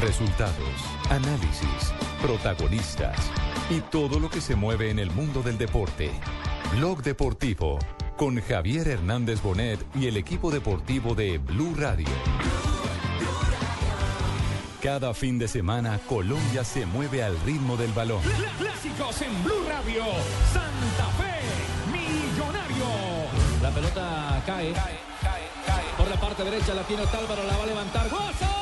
Resultados, análisis, protagonistas y todo lo que se mueve en el mundo del deporte. Blog Deportivo con Javier Hernández Bonet y el equipo deportivo de Blue Radio. Cada fin de semana Colombia se mueve al ritmo del balón. Clásicos en Blue Radio. Santa Fe, Millonario. La pelota cae. Por la parte derecha la tiene Otálvaro, la va a levantar. ¡Gozo!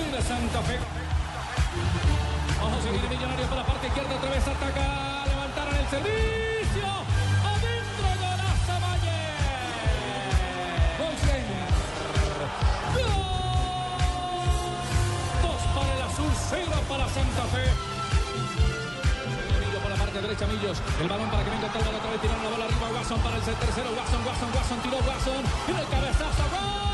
Tiene Santa Fe. Ojo, se viene Millonario por la parte izquierda, otra vez ataca, levantaron el servicio. Adentro, golazo Valle. ¡Gol! Dos para el azul, cero para Santa Fe. Por la parte derecha, Millos. El balón para que venga Talbot otra vez, tirando la bola arriba. Watson para el tercero. Watson, Watson, Watson, tiró Watson. Y el cabezazo. Watson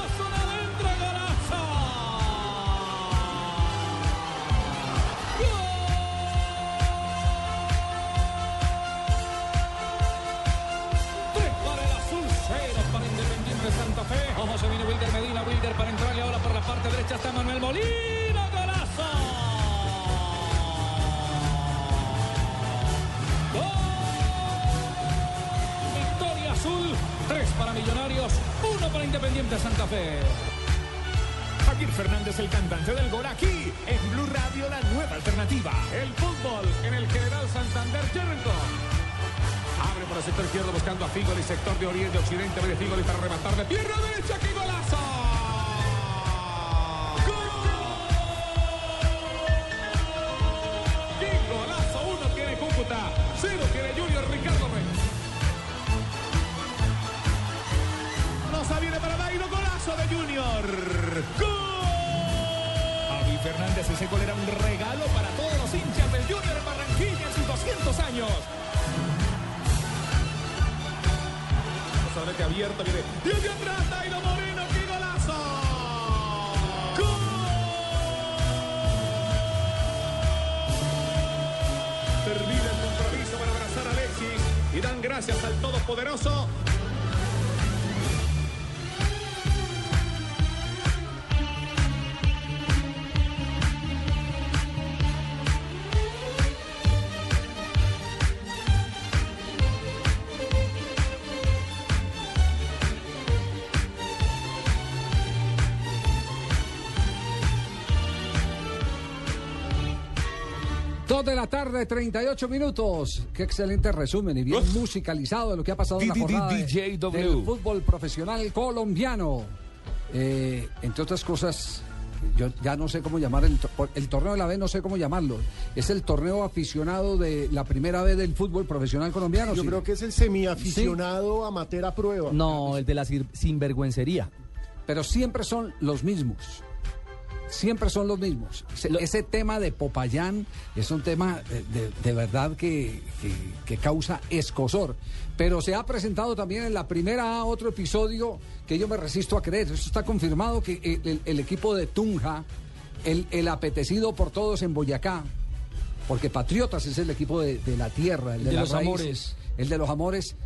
derecha está Manuel Molina, golazo. Gol. Victoria azul, tres para Millonarios, uno para Independiente Santa Fe. Javier Fernández, el cantante del gol aquí en Blue Radio, la nueva alternativa. El fútbol en el General Santander Jerrington. Abre por el sector izquierdo buscando a Figoli, sector de oriente, occidente, de Figoli para rematar de pierna derecha, ¡qué ¡Gol! Fernández, ese gol era un regalo para todos los hinchas del Junior Barranquilla en sus 200 años. Que abierto viene. Desde atrás, Dairo Moreno, ¡qué golazo! ¡Gol! Termina el compromiso para abrazar a Alexis y dan gracias al Todopoderoso. De la tarde, 38 minutos. Qué excelente resumen y bien musicalizado de lo que ha pasado en la jornada de- del fútbol profesional colombiano. Eh, entre otras cosas, yo ya no sé cómo llamar el, to- el torneo de la B, no sé cómo llamarlo. Es el torneo aficionado de la primera vez del fútbol profesional colombiano. Yo ¿sí? creo que es el semiaficionado amateur a prueba. No, el de la sinvergüencería. Pero siempre son los mismos. Siempre son los mismos. Ese, ese tema de Popayán es un tema eh, de, de verdad que, que- que causa escosor. Pero se ha presentado también en la primera A otro episodio que yo me resisto a creer. Eso está confirmado que el, el- el equipo de Tunja, el, el apetecido por todos en Boyacá, porque Patriotas es el equipo de, de la tierra, el de, de los amores. el de los amores.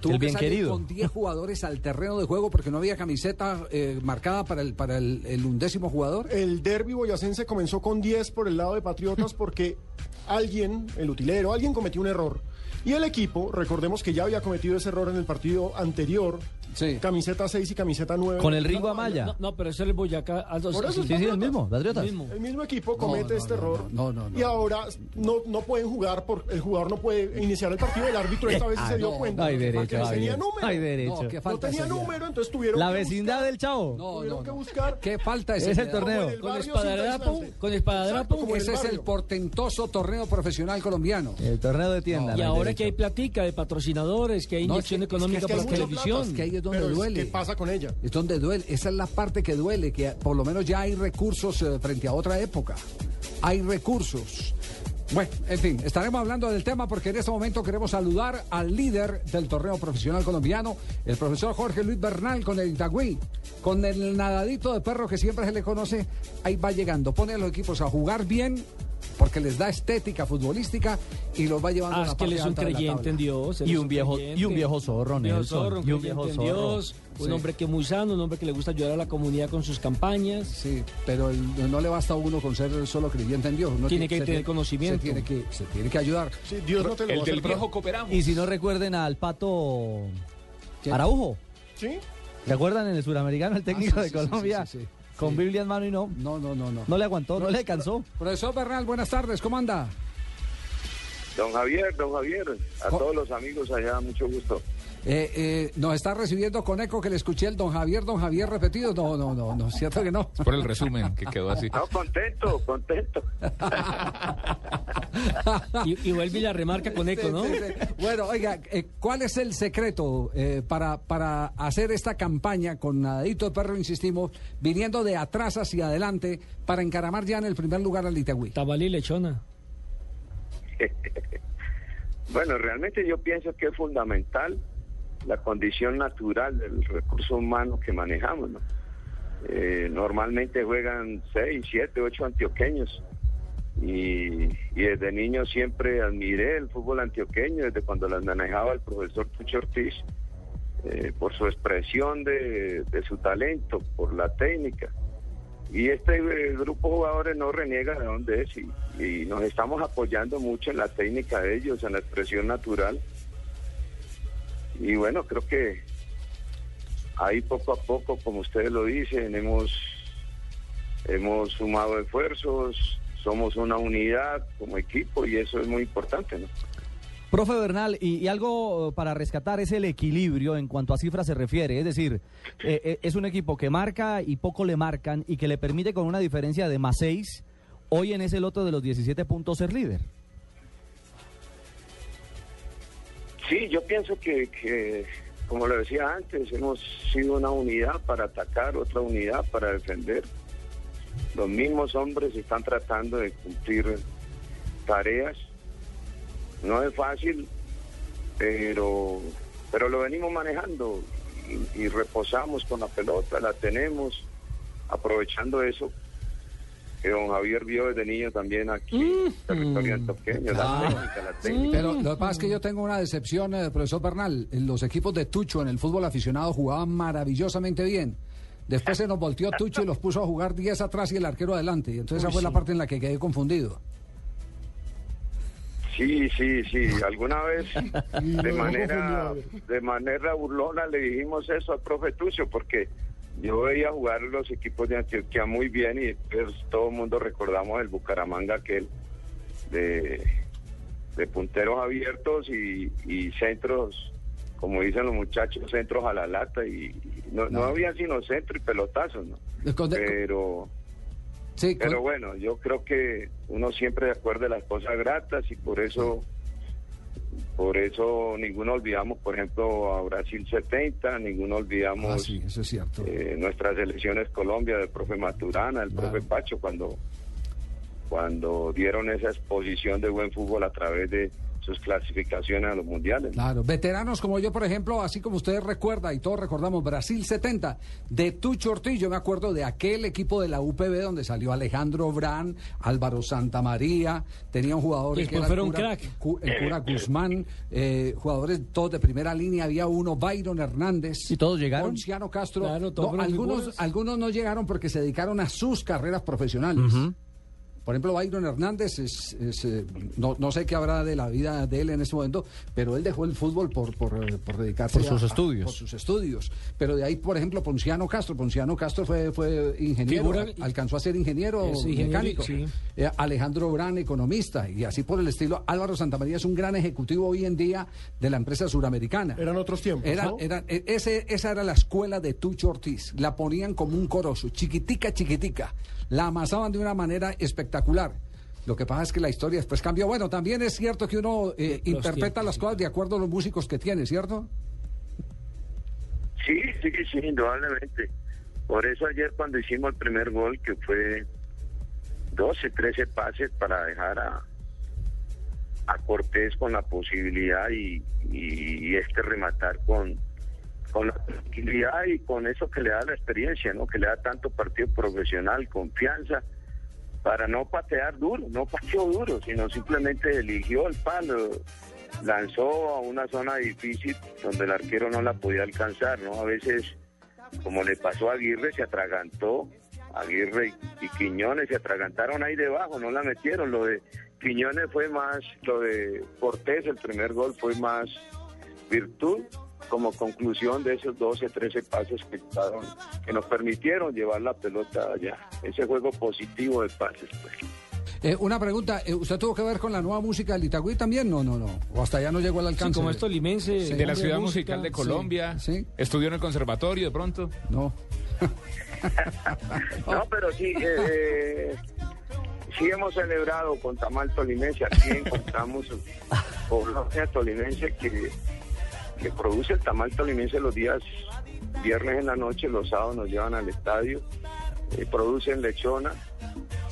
Tuvo El que bien salir querido. con 10 jugadores al terreno de juego porque no había camiseta eh, marcada para el para el, el undécimo jugador. El derby boyacense comenzó con 10 por el lado de Patriotas porque alguien, el utilero, alguien cometió un error. Y el equipo, recordemos que ya había cometido ese error en el partido anterior, Sí. camiseta 6 y camiseta 9. Con el Ringo Amaya. No, no, pero ese es el Boyacá. Aldo, Por eso sí, es el mismo, Patriotas. mismo. El mismo equipo comete no, este no, error no, no, no, y ahora no, no pueden jugar por el jugador no puede iniciar el partido. El árbitro esta vez sí Ah, se dio cuenta no hay porque derecho, no tenía número. Hay derecho. No, tenía número, entonces tuvieron La que vecindad buscar- del Chavo. No, tuvieron no, que buscar Qué falta de Es el torneo. el Con espadadrapo, con espadadrapo. Ese es el portentoso torneo profesional colombiano. El torneo de tienda. Y ahora que hay platica de patrocinadores, que hay inyección es económica es hay la televisión. Donde Pero duele. ¿qué pasa con ella? Es donde duele. Esa es la parte que duele, que por lo menos ya hay recursos eh, frente a otra época. Hay recursos. Bueno, en fin, estaremos hablando del tema porque en este momento queremos saludar al líder del torneo profesional colombiano, el profesor Jorge Luis Bernal con el Itagüí, con el nadadito de perro que siempre se le conoce, ahí va llegando, pone a los equipos a jugar bien porque les da estética futbolística y los va llevando a Ah, la es que él es un la creyente en Dios. Y es un viejo- creyente. y un viejo zorro, Un viejo Nelson, zorro, un y un viejo en zorro. Dios, un Sí. hombre que es muy sano, un hombre que le gusta ayudar a la comunidad con sus campañas. Sí, pero el- no le basta a uno con ser solo creyente en Dios. uno Tiene que se tener tiene- conocimiento. Se tiene que, se tiene que ayudar. Sí, Dios no te lo va a El del viejo cooperamos. Y si no recuerden al Pato ¿Quién? Araujo. ¿Sí? ¿Recuerdan en el suramericano el técnico Ah, sí, de Colombia? sí, sí, sí. Con Sí. Biblia en mano y no. No, no, no, no. No le aguantó, no le alcanzó. Profesor Bernal, buenas tardes, ¿cómo anda? Don Javier, don Javier, a todos los amigos allá, mucho gusto. Eh, eh, nos está recibiendo con eco que le escuché el don Javier, don Javier repetido. No, no, no, no, cierto que no. Por el resumen que quedó así. No, contento, contento. Y, y vuelve y la remarca con eco, ¿no? Sí, sí, sí. Bueno, oiga, eh, ¿cuál es el secreto eh, para, para hacer esta campaña con Nadadito de Perro, insistimos, viniendo de atrás hacia adelante para encaramar ya en el primer lugar al Itagüí? Tabalí lechona. Bueno, realmente yo pienso que es fundamental la condición natural del recurso humano que manejamos. Eh, normalmente juegan seis, siete, ocho antioqueños y, desde niño siempre admiré el fútbol antioqueño, desde cuando las manejaba el profesor Tucho Ortiz, eh, por su expresión de, su talento, por la técnica. Y este eh, grupo de jugadores no reniega de dónde es y nos estamos apoyando mucho en la técnica de ellos, en la expresión natural. Y bueno, creo que ahí poco a poco, como ustedes lo dicen, hemos, hemos sumado esfuerzos, somos una unidad como equipo y eso es muy importante, ¿no? Profe Bernal, y, algo para rescatar es el equilibrio en cuanto a cifras se refiere. Es decir, eh, eh, es un equipo que marca y poco le marcan y que le permite con una diferencia de más 6, hoy en ese loto de los 17 puntos ser líder. Sí, yo pienso que, que, como lo decía antes, hemos sido una unidad para atacar, otra unidad para defender. Los mismos hombres están tratando de cumplir tareas. No es fácil, pero, pero lo venimos manejando y, y reposamos con la pelota, la tenemos, aprovechando eso que don Javier vio desde niño también aquí, territorio antioqueño, la técnica, la técnica. Pero lo que pasa es que yo tengo una decepción, eh, profesor Bernal. Los equipos de Tucho en el fútbol aficionado jugaban maravillosamente bien. Después se nos volteó Tucho y los puso a jugar 10 atrás y el arquero adelante. Y entonces esa fue la parte en la que quedé confundido. Sí, sí, sí. Alguna vez de manera de manera burlona le dijimos eso al profe Tucio porque yo veía jugar los equipos de Antioquia muy bien y pues todo el mundo recordamos el Bucaramanga aquel de, de punteros abiertos y, y centros, como dicen los muchachos, centros a la lata y, y no, no había sino centro y pelotazos, ¿no? Pero Sí, pero bueno, yo creo que uno siempre recuerda las cosas gratas y por eso, por eso ninguno olvidamos, por ejemplo, a Brasil 70, ninguno olvidamos Ah, sí, eso es cierto. eh, nuestras elecciones Colombia del profe Maturana, el Claro. profe Pacho, cuando, cuando dieron esa exposición de buen fútbol a través de sus clasificaciones a los mundiales. Claro, veteranos como yo, por ejemplo, así como ustedes recuerda y todos recordamos Brasil 70 de Tucho Ortiz, yo me acuerdo de aquel equipo de la UPB donde salió Alejandro Brán, Álvaro Santamaría, tenía un jugador Y que fueron cura, crack. Cu- el cura Guzmán, eh, jugadores todos de primera línea, había uno, Byron Hernández. ¿Y todos llegaron? Ponciano Castro. Claro, todos No, algunos, figuras. algunos no llegaron porque se dedicaron a sus carreras profesionales. Por ejemplo, Byron Hernández, es, es, eh, no, no sé qué habrá de la vida de él en este momento, pero él dejó el fútbol por, por, eh, por dedicarse Por sus a- a- estudios. por sus estudios. Pero de ahí, por ejemplo, Ponciano Castro. Ponciano Castro fue, fue ingeniero, Figura- alcanzó a ser ingeniero ingeniero, mecánico. sí. Eh, Alejandro Brán, economista, y así por el estilo. Álvaro Santamaría es un gran ejecutivo hoy en día de la empresa suramericana. Eran otros tiempos, Era, ¿no? era- e- ese, esa era la escuela de Tucho Ortiz. La ponían como un corozo, chiquitica, chiquitica. La amasaban de una manera espectacular. Lo que pasa es que la historia después cambió. Bueno, también es cierto que uno eh, interpreta tiempos, las cosas de acuerdo a los músicos que tiene, ¿cierto? Sí, sí, sí, indudablemente. Por eso ayer cuando hicimos el primer gol, que fue 12, 13 pases para dejar a, a Cortés con la posibilidad y, y- y este rematar con, con la tranquilidad y con eso que le da la experiencia, ¿no? Que le da tanto partido profesional, confianza, para no patear duro, no pateó duro, sino simplemente eligió el palo, lanzó a una zona difícil donde el arquero no la podía alcanzar, ¿no? A veces, como le pasó a Aguirre, se atragantó, Aguirre y, Quiñones se atragantaron ahí debajo, no la metieron, lo de Quiñones fue más, lo de Cortés, el primer gol fue más virtud como conclusión de esos 12, 13 pases que, estaban- que nos permitieron llevar la pelota allá. Ese juego positivo de pases. Pues. Eh, una pregunta, eh, ¿usted tuvo que ver con la nueva música del Itagüí también? No, no, no. O hasta allá no llegó al Sí, alcance. como es tolimense, Sí. De la ciudad música. musical de Colombia. sí. Estudió en el conservatorio de pronto. No. No, pero sí, eh, sí hemos celebrado con Tamal Tolimense. Aquí encontramos población tolimense que, que produce el Tamal Tolimense los días viernes en la noche, los sábados nos llevan al estadio, eh, producen lechona.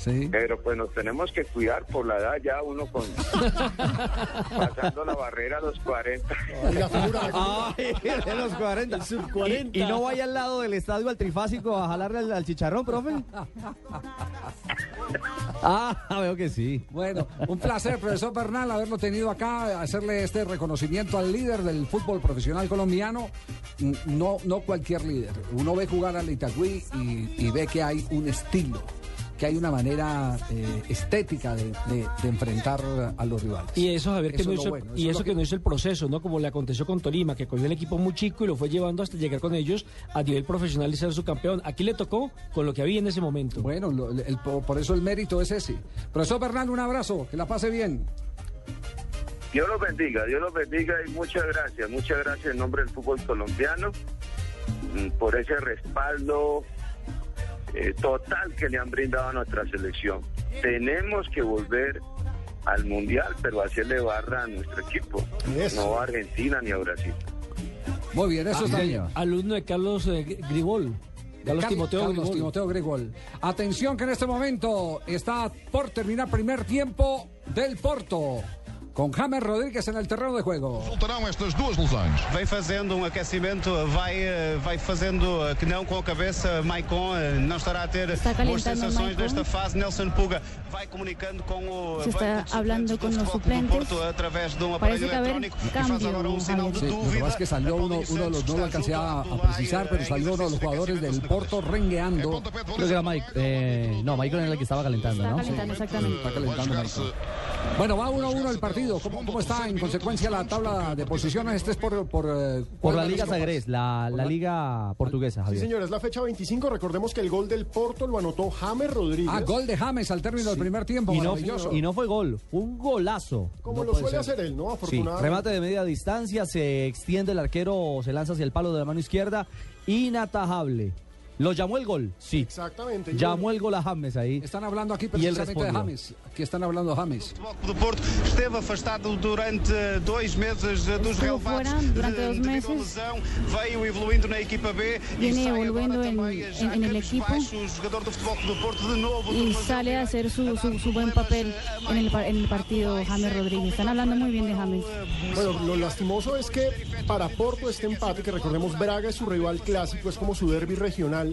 Sí. Pero pues nos tenemos que cuidar por la edad ya uno con pasando la barrera a los 40. Y la figura de- Ay, de los 40. sub 40. ¿Y, y no vaya al lado del estadio al trifásico a jalarle al, al chicharrón, profe? Ah, veo que sí. Bueno, un placer, profesor Bernal, haberlo tenido acá, hacerle este reconocimiento al líder del fútbol profesional colombiano. No, no cualquier líder. Uno ve jugar al Itagüí y, y ve que hay un estilo, que hay una manera eh, estética de, de- de enfrentar a los rivales. Y eso, Javier, que Eso no hizo, bueno, eso y es eso que... que- no hizo el proceso, ¿no? Como le aconteció con Tolima, que cogió el equipo muy chico y lo fue llevando hasta llegar con ellos a nivel profesional y ser su campeón. Aquí le tocó con lo que había en ese momento. Bueno, lo- el- por por eso el mérito es ese. Profesor Bernal, un abrazo, que la pase bien. Dios los bendiga, Dios los bendiga y muchas gracias, muchas gracias en nombre del fútbol colombiano mm, por ese respaldo eh, total que le han brindado a nuestra selección. Tenemos que volver al Mundial, pero hacerle barra a nuestro equipo, Eso. no a Argentina ni a Brasil. Muy bien, eso está bien. Alumno de Carlos eh, Gribol. Carlos Car- Timoteo Carlos Gribol. Timoteo Grigol. Atención que en este momento está por terminar primer tiempo del Porto. Con James Rodríguez en el terreno de juego. Voltarão estas duas lesões. Vem fazendo um aquecimento, vai, eh, vai fazendo eh, que não com a cabeça. Maicon eh, não estará a ter Está boas sensações nesta fase. Nelson Puga vai comunicando com o Se está com os suplentes. Porto através de um aparelho eletrónico e faz agora um sinal de Sí, lo que dúvida. salió uno, uno de los no lo alcancé a, a precisar, pero salió uno de los jugadores del Porto rengueando. Creo que era Mike. Eh, no, Michael era el que estaba calentando, Está ¿no? calentando, exactamente. Está calentando Michael. Bueno, va 1-1 el partido. ¿Cómo, ¿Cómo está en consecuencia la tabla de posiciones? Este es por... Por, eh, Por ¿cuál la Liga? Sagres, la, la Liga Portuguesa, Sí, Javier. señor, es la fecha 25. Recordemos que el gol del Porto lo anotó James Rodríguez. Ah, gol de James al término del primer tiempo. Y no, maravilloso. y no fue gol, fue un golazo. Como no lo suele ser. hacer él, ¿no? Sí, Afortunadamente. remate de media distancia, se extiende el arquero, se lanza hacia el palo de la mano izquierda, inatajable. ¿Lo llamó el gol? Sí. Exactamente. Y Llamó el gol a James ahí. Están hablando aquí Y precisamente de. James. Aquí están hablando de James. Do Porto esteve afastado durante dois meses eh, dos relevados de- meses. lesão, veio evoluindo na equipa B e Viene sai agora evoluindo en- en- el equipo. Baixo, o jogador do Futebol Clube do Porto de novo y sale a hacer su, su, su buen papel en el, en el partido James Rodríguez. Están hablando muy bien de James. Bueno, lo lastimoso es que para Porto este empate, que recordemos Braga es su rival clásico, es como su derby regional.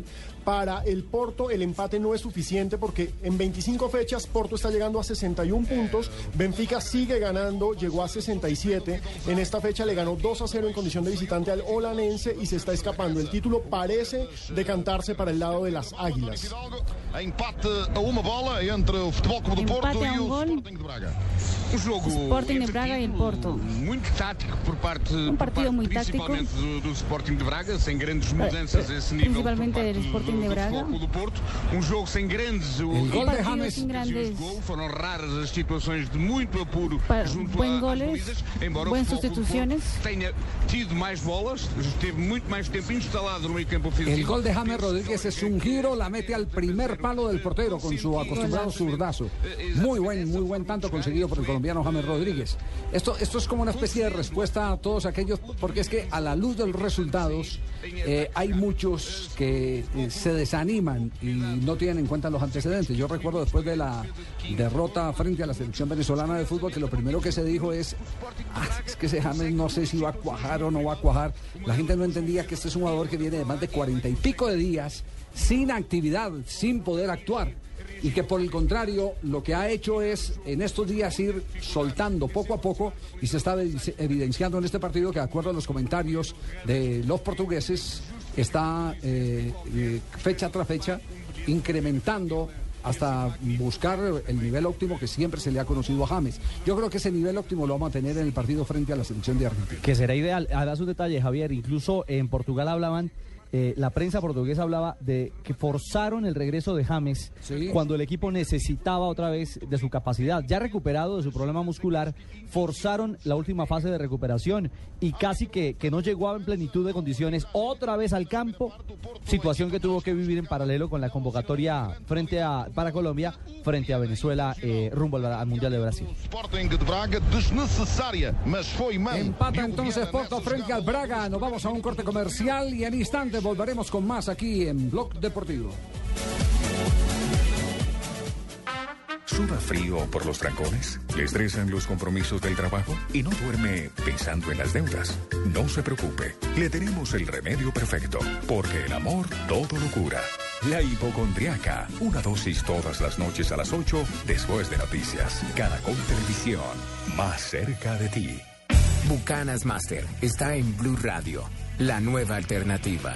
Para el Porto el empate no es suficiente porque en 25 fechas Porto está llegando a 61 puntos, Benfica sigue ganando, llegó a 67. En esta fecha le ganó 2 a 0 en condición de visitante al Olanense y se está escapando. El título parece decantarse para el lado de las Águilas. Empate a uma bola entre Futebol Clube do Empate Porto e um o gol. Sporting de Braga. Jogo Sporting de Braga e el Porto. muito tático por parte, Um por partido muy tático. principalmente do, do Sporting de Braga, sem grandes mudanças a esse nível. Principalmente del Sporting de Braga. Um jogo sem grandes El gol de James. sin grandes. Foram raras as situações de muito apuro buen goles, balizas, embora buen o Futebol Clube do sustituciones. Tenha tido mais bolas, esteve muito mais tempo instalado no meio campo ofensivo. El gol de James Rodríguez es un giro, la mete al primer palo del portero con su acostumbrado zurdazo. Muy buen, muy buen tanto conseguido por el colombiano James Rodríguez. Esto, esto es como una especie de respuesta a todos aquellos, porque es que a la luz de los resultados eh, hay muchos que eh, se desaniman y no tienen en cuenta los antecedentes. Yo recuerdo después de la derrota frente a la selección venezolana de fútbol que lo primero que se dijo es, "Ah, es que ese James no sé si va a cuajar o no va a cuajar. La gente no entendía que este es un jugador que viene de más de cuarenta y pico de días sin actividad, sin poder actuar. Y que por el contrario, lo que ha hecho es en estos días ir soltando poco a poco y se está evi- evidenciando en este partido que de acuerdo a los comentarios de los portugueses está eh, fecha tras fecha incrementando hasta buscar el nivel óptimo que siempre se le ha conocido a James. Yo creo que ese nivel óptimo lo vamos a tener en el partido frente a la selección de Argentina. Que será ideal. Además, un detalle, Javier, incluso en Portugal hablaban, eh, la prensa portuguesa hablaba de que forzaron el regreso de James cuando el equipo necesitaba otra vez de su capacidad. Ya recuperado de su problema muscular, forzaron la última fase de recuperación y casi que, que no llegó en plenitud de condiciones otra vez al campo, situación que tuvo que vivir en paralelo con la convocatoria frente a, para Colombia, frente a Venezuela, eh, rumbo al, al Mundial de Brasil. Sporting de Braga desnecessária, mas foi mão. Empata entonces Porto frente al Braga. Nos vamos a un corte comercial y en instantes volveremos con más aquí en Blog Deportivo. ¿Suda frío por los trancones? ¿Le estresan los compromisos del trabajo? ¿Y no duerme pensando en las deudas? No se preocupe, le tenemos el remedio perfecto, porque el amor todo lo cura. La hipocondriaca, una dosis todas las noches a las 8 después de noticias. Caracol Televisión, más cerca de ti. Bucanas Master está en Blue Radio, la nueva alternativa.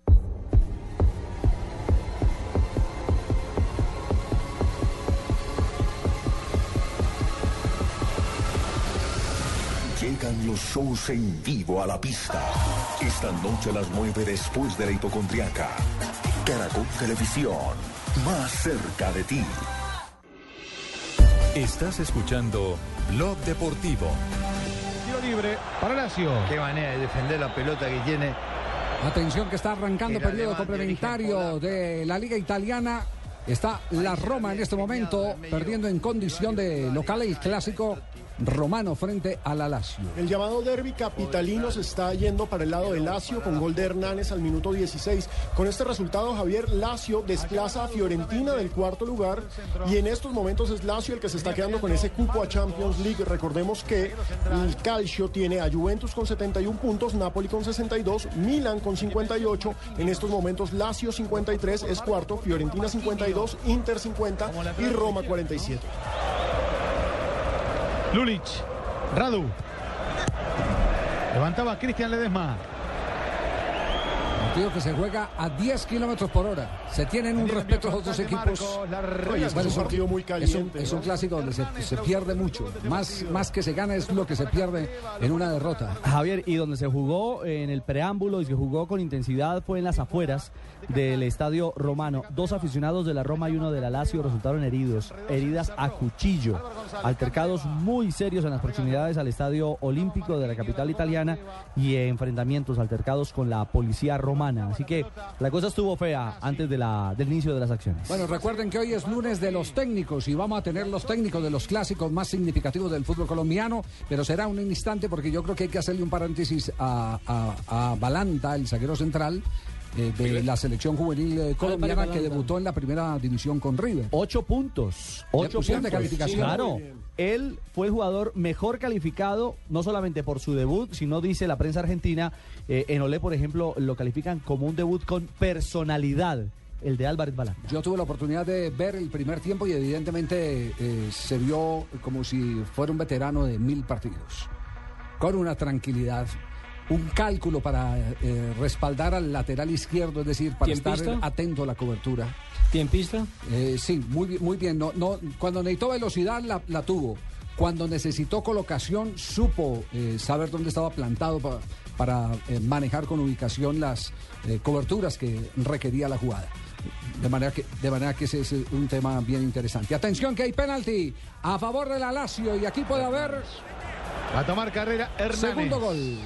Llegan los shows en vivo a la pista. Esta noche a las 9 después de la hipocondriaca. Caracol Televisión, más cerca de ti. Estás escuchando Blog Deportivo. Tiro libre para Lazio. Qué manera de defender la pelota que tiene. Atención que está arrancando Era periodo complementario de la Liga Italiana. Está la Roma en este momento perdiendo en condición de local el clásico romano frente a la Lazio. El llamado derby capitalino se está yendo para el lado de Lazio con gol de Hernández al minuto 16. Con este resultado, Javier Lazio desplaza a Fiorentina del cuarto lugar y en estos momentos es Lazio el que se está quedando con ese cupo a Champions League. Recordemos que el Calcio tiene a Juventus con 71 puntos, Napoli con 62, Milan con 58. En estos momentos Lazio 53 es cuarto, Fiorentina 52, Inter 50 y Roma 47. Lulic. Radu. Levantaba Cristian Ledesma. Partido que se juega a 10 kilómetros por hora. Se tienen un respeto a los dos equipos. Oye, es un partido muy es un, caliente, es un clásico donde se, se pierde mucho. Más, más que se gana es lo que se pierde en una derrota. Javier, y donde se jugó en el preámbulo y se jugó con intensidad fue en las afueras del estadio romano. Dos aficionados de la Roma y uno de la Lazio resultaron heridos, heridas a cuchillo. Altercados muy serios en las proximidades al estadio olímpico de la capital italiana y enfrentamientos altercados con la policía romana. Así que la cosa estuvo fea antes de la, del inicio de las acciones. Bueno, recuerden que hoy es lunes de los técnicos y vamos a tener los técnicos de los clásicos más significativos del fútbol colombiano, pero será un instante porque yo creo que hay que hacerle un paréntesis a, a- a Balanta, el zaguero central. eh, de la selección juvenil eh, colombiana que debutó en la primera división con River. Ocho puntos. Ocho puntos. de calificación. Claro. Él fue el jugador mejor calificado, no solamente por su debut, sino dice la prensa argentina. eh, en Olé, por ejemplo, lo califican como un debut con personalidad, el de Álvarez Balán. Yo tuve la oportunidad de ver el primer tiempo y evidentemente eh, se vio como si fuera un veterano de mil partidos. Con una tranquilidad, un cálculo para eh, respaldar al lateral izquierdo, es decir, para estar atento a la cobertura. ¿Tiempista? Eh, sí, muy, bien- muy bien. No, no, cuando necesitó velocidad la, la tuvo. Cuando necesitó colocación, supo eh, saber dónde estaba plantado pa- para eh, manejar con ubicación las eh, coberturas que requería la jugada. De manera que, de manera que ese es un tema bien interesante. Atención que hay penalti a favor de la Lazio y aquí puede haber Va a tomar carrera Hernández. segundo gol.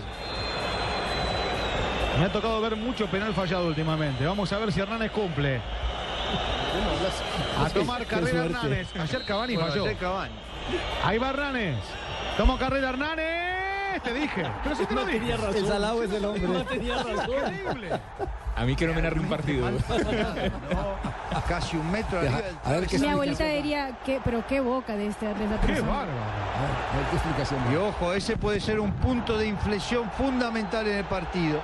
Me ha tocado ver mucho penal fallado últimamente. Vamos a ver si Hernández cumple. A tomar Qué carrera. Hernández. Ayer Cavani Bueno, falló. ayer Cavani. Ahí va Hernández. Toma carrera Hernández. Te dije. Pero si te lo dije. El salado es el hombre. No tenía razón. Increíble. A mí que no me narre un partido. Casi un metro arriba del a ver qué Mi abuelita diría, que, pero qué boca de, este, de esa Qué bárbaro. A ver qué explicación. Y ojo, ese puede ser un punto de inflexión fundamental en el partido.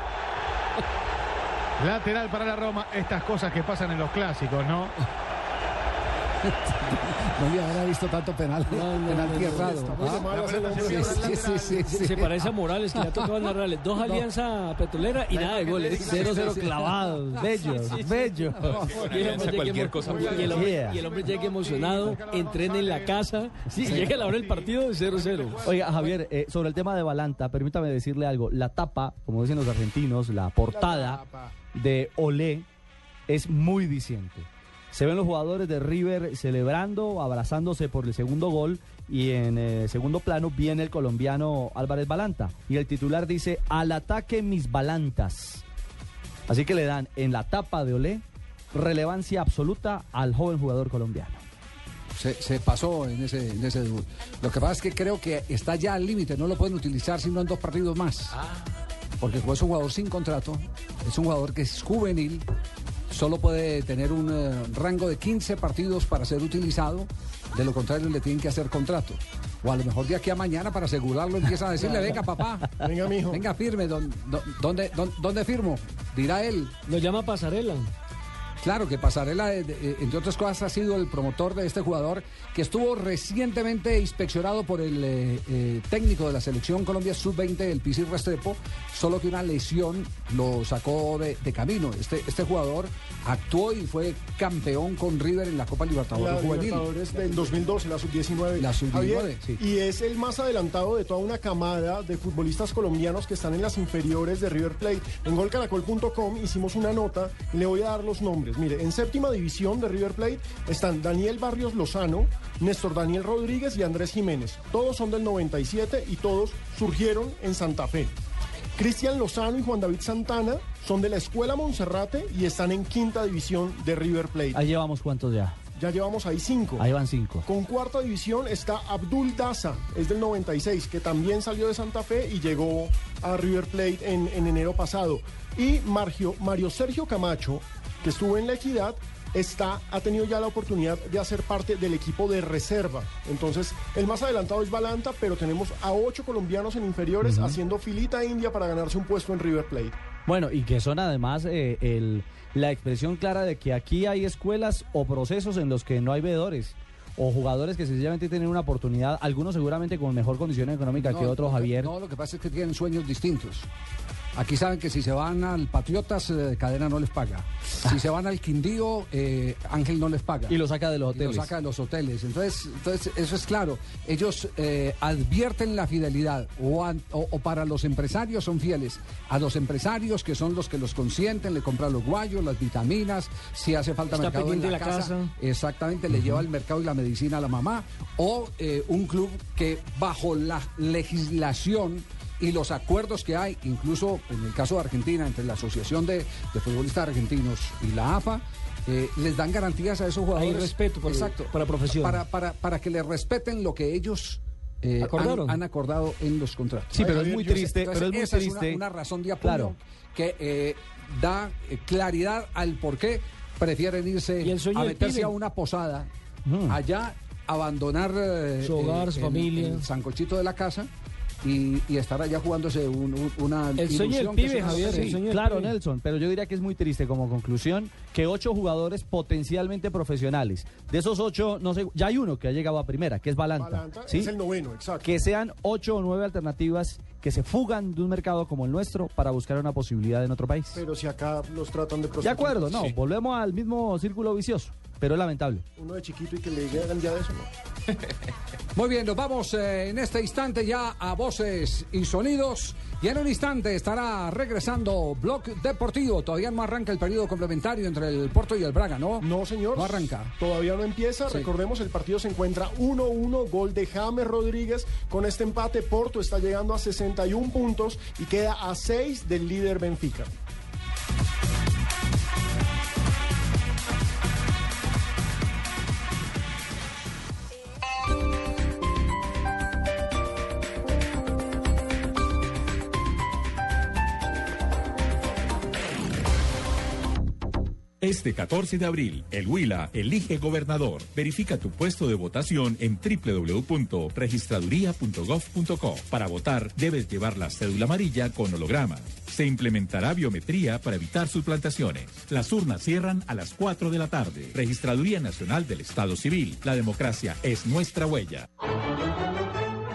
Lateral para la Roma. Estas cosas que pasan en los clásicos, ¿no? No había habrá visto tanto penal, no, penal no, no, tierrado. sí, sí, sí, sí, Se, sí. se parece a Morales, que le ha tocado narrarle dos alianzas petroleras y nada de goles. 0-0 clavados, bellos, bellos. Y el hombre Cualquier llegue cosa. emo- y el hombre- Yeah. y el hombre llegue emocionado, entrena en la casa y llega a la hora del partido de 0-0. Oiga, Javier, eh, sobre el tema de Balanta, permítame decirle algo. La tapa, como dicen los argentinos, la portada de Olé es muy diciente. Se ven los jugadores de River celebrando, abrazándose por el segundo gol y en eh, segundo plano viene el colombiano Álvarez Balanta. Y el titular dice, al ataque mis Balantas. Así que le dan en la tapa de Olé relevancia absoluta al joven jugador colombiano. Se, se pasó en ese, en ese debut. Lo que pasa es que creo que está ya al límite, no lo pueden utilizar sino en dos partidos más. Porque como es un jugador sin contrato, es un jugador que es juvenil, solo puede tener un eh, rango de 15 partidos para ser utilizado, de lo contrario le tienen que hacer contrato. O a lo mejor de aquí a mañana para asegurarlo empiezan a decirle, venga papá, Venga, mijo. venga firme, don- don- ¿dónde, dónde, dónde firmo? Dirá él. Lo llama Pasarela. Claro que Pasarela, eh, eh, entre otras cosas, ha sido el promotor de este jugador que estuvo recientemente inspeccionado por el eh, eh, técnico de la selección Colombia Sub-20, el Pisi Restrepo, solo que una lesión lo sacó de, de camino. Este, este jugador actuó y fue campeón con River en la Copa Libertadores La Juvenil. Libertadores del 2012, la sub-19. La sub-19, Javier, sí. Y es el más adelantado de toda una camada de futbolistas colombianos que están en las inferiores de River Plate. En golcaracol.com hicimos una nota y le voy a dar los nombres. Mire, en séptima división de River Plate están Daniel Barrios Lozano, Néstor Daniel Rodríguez y Andrés Jiménez. Todos son del 97 y todos surgieron en Santa Fe. Cristian Lozano y Juan David Santana son de la Escuela Monserrate y están en quinta división de River Plate. Ahí llevamos cuántos ya. Ya llevamos ahí cinco. Ahí van cinco. Con cuarta división está Abdul Daza, es del 96, que también salió de Santa Fe y llegó a River Plate en, en enero pasado. Y Mario Sergio Camacho, que estuvo en la Equidad, está, ha tenido ya la oportunidad de hacer parte del equipo de reserva. Entonces, el más adelantado es Balanta, pero tenemos a ocho colombianos en inferiores haciendo filita india para ganarse un puesto en River Plate. Bueno, y que son además eh, el, la expresión clara de que aquí hay escuelas o procesos en los que no hay veedores. O jugadores que sencillamente tienen una oportunidad, algunos seguramente con mejor condición económica que otros, Javier. No, lo que pasa es que tienen sueños distintos. Aquí saben que si se van al Patriotas, eh, Cadena no les paga. Si se van al Quindío, eh, Ángel no les paga. Y lo saca de los Y lo hoteles. saca de los hoteles. Entonces, entonces eso es claro. Ellos eh, advierten la fidelidad o, an- o- o para los empresarios son fieles. A los empresarios que son los que los consienten, le compran los guayos, las vitaminas, si hace falta Está mercado en la, la casa, casa. exactamente, le lleva el mercado y la medicina a la mamá. O eh, un club que bajo la legislación y los acuerdos que hay, incluso en el caso de Argentina, entre la Asociación de, de Futbolistas Argentinos y la AFA, eh, les dan garantías a esos jugadores. respeto por- Exacto, por la profesión. Para, para, para que les respeten lo que ellos eh, han- Acordaron. Han, acordado en los contratos. Sí, pero es Entonces, muy triste, pero es muy esa triste. una, una razón de apoyo Claro. que eh, da eh, claridad al por qué prefieren irse a meterse a una posada Mm. allá, abandonar eh, Su hogar, eh, su el- familia. el sancochito de la casa y, y estar allá jugándose un- un- una El sueño del ilusión que pibe, Javier, Sí, claro, pibe. Nelson, pero yo diría que es muy triste como conclusión que ocho jugadores potencialmente profesionales. De esos ocho, no sé, ya hay uno que ha llegado a primera, que es Balanta. Balanta ¿sí? es el noveno, exacto. Que sean ocho o nueve alternativas que se fugan de un mercado como el nuestro para buscar una posibilidad en otro país. Pero si acá los tratan de De prostitutas. acuerdo, no, volvemos al mismo círculo vicioso. Pero es lamentable. Uno de chiquito y que le llegan ya de eso, ¿no? Muy bien, nos vamos eh, en este instante ya a voces y sonidos. Y en un instante estará regresando Blog Deportivo. Todavía no arranca el periodo complementario entre el Porto y el Braga, ¿no? No, señor. No arranca. Todavía no empieza. Sí. Recordemos, el partido se encuentra 1-1, gol de James Rodríguez. Con este empate, Porto está llegando a 61 puntos y queda a 6 del líder Benfica. Este 14 de abril, el Huila elige gobernador. Verifica tu puesto de votación en www.registraduría.gov.co. Para votar, debes llevar la cédula amarilla con holograma. Se implementará biometría para evitar suplantaciones. Las urnas cierran a las 4 de la tarde. Registraduría Nacional del Estado Civil. La democracia es nuestra huella.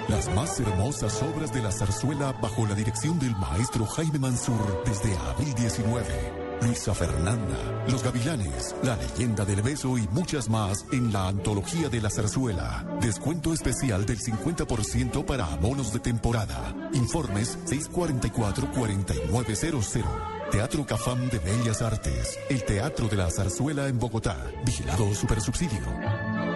Las más hermosas obras de la zarzuela bajo la dirección del maestro Jaime Mansur desde abril 19. Luisa Fernanda, Los Gavilanes, La leyenda del beso y muchas más en la antología de la zarzuela. Descuento especial del 50% para abonos de temporada. Informes 644-4900. Teatro Cafam de Bellas Artes. El Teatro de la Zarzuela en Bogotá. Vigilado Supersubsidio.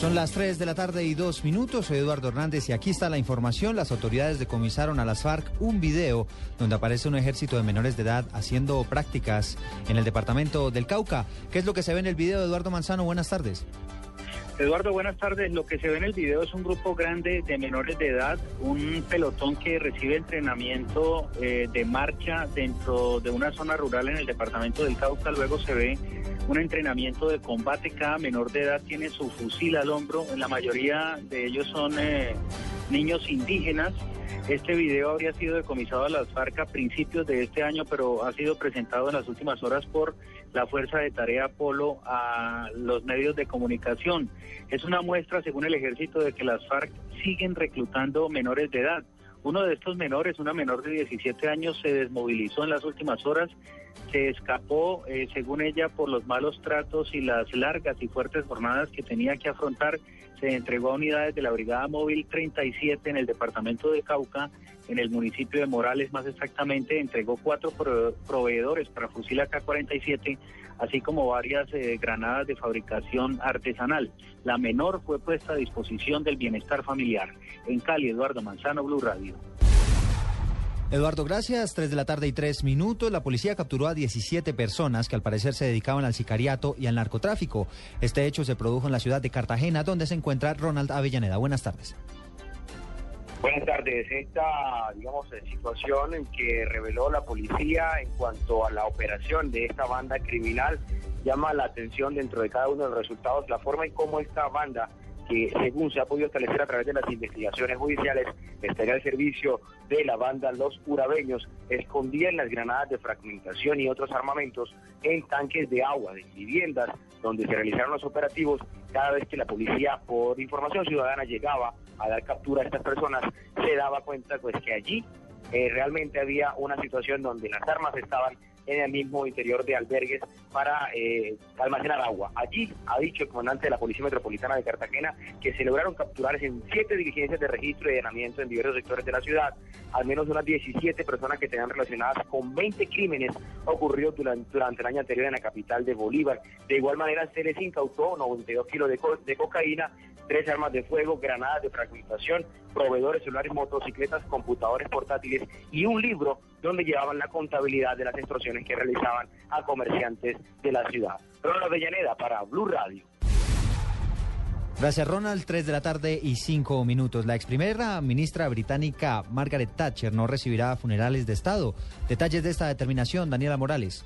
Son las 3 de la tarde y dos minutos. Soy Eduardo Hernández y aquí está la información. Las autoridades decomisaron a las FARC un video donde aparece un ejército de menores de edad haciendo prácticas en el departamento del Cauca. ¿Qué es lo que se ve en el video, Eduardo Manzano? Buenas tardes. Eduardo, buenas tardes. Lo que se ve en el video es un grupo grande de menores de edad, un pelotón que recibe entrenamiento eh, de marcha dentro de una zona rural en el departamento del Cauca. Luego se ve un entrenamiento de combate. Cada menor de edad tiene su fusil al hombro. La mayoría de ellos son eh, niños indígenas. Este video habría sido decomisado a las FARC a principios de este año, pero ha sido presentado en las últimas horas por la Fuerza de Tarea Polo a los medios de comunicación. Es una muestra, según el ejército, de que las FARC siguen reclutando menores de edad. Uno de estos menores, una menor de 17 años, se desmovilizó en las últimas horas, se escapó, eh, según ella, por los malos tratos y las largas y fuertes jornadas que tenía que afrontar. Se entregó a unidades de la Brigada Móvil 37 en el departamento de Cauca, en el municipio de Morales más exactamente. Entregó cuatro prove- proveedores para fusil AK-47, así como varias eh, granadas de fabricación artesanal. La menor fue puesta a disposición del bienestar familiar. En Cali, Eduardo Manzano, Blue Radio. Eduardo, gracias. 3 de la tarde y 3 minutos. La policía capturó a 17 personas que al parecer se dedicaban al sicariato y al narcotráfico. Este hecho se produjo en la ciudad de Cartagena, donde se encuentra Ronald Avellaneda. Buenas tardes. Buenas tardes. Esta, digamos, situación en que reveló la policía en cuanto a la operación de esta banda criminal llama la atención dentro de cada uno de los resultados, la forma en cómo esta banda que según se ha podido establecer a través de las investigaciones judiciales, estaría al servicio de la banda Los Urabeños, escondían las granadas de fragmentación y otros armamentos en tanques de agua de viviendas donde se realizaron los operativos cada vez que la policía, por información ciudadana, llegaba a dar captura a estas personas, se daba cuenta pues que allí eh, realmente había una situación donde las armas estaban en el mismo interior de albergues para eh, almacenar agua. Allí ha dicho el comandante de la Policía Metropolitana de Cartagena que se lograron capturar en siete diligencias de registro y allanamiento en diversos sectores de la ciudad, al menos unas 17 personas que tenían relacionadas con 20 crímenes ocurridos durante, durante el año anterior en la capital de Bolívar. De igual manera se les incautó 92 kilos de, co- de cocaína, tres armas de fuego, granadas de fragmentación, proveedores celulares, motocicletas, computadores portátiles y un libro donde llevaban la contabilidad de las extorsiones que realizaban a comerciantes de la ciudad. Ronald Avellaneda para Blue Radio. Gracias, Ronald. Tres de la tarde y cinco minutos. La ex primera ministra británica Margaret Thatcher no recibirá funerales de Estado. Detalles de esta determinación, Daniela Morales.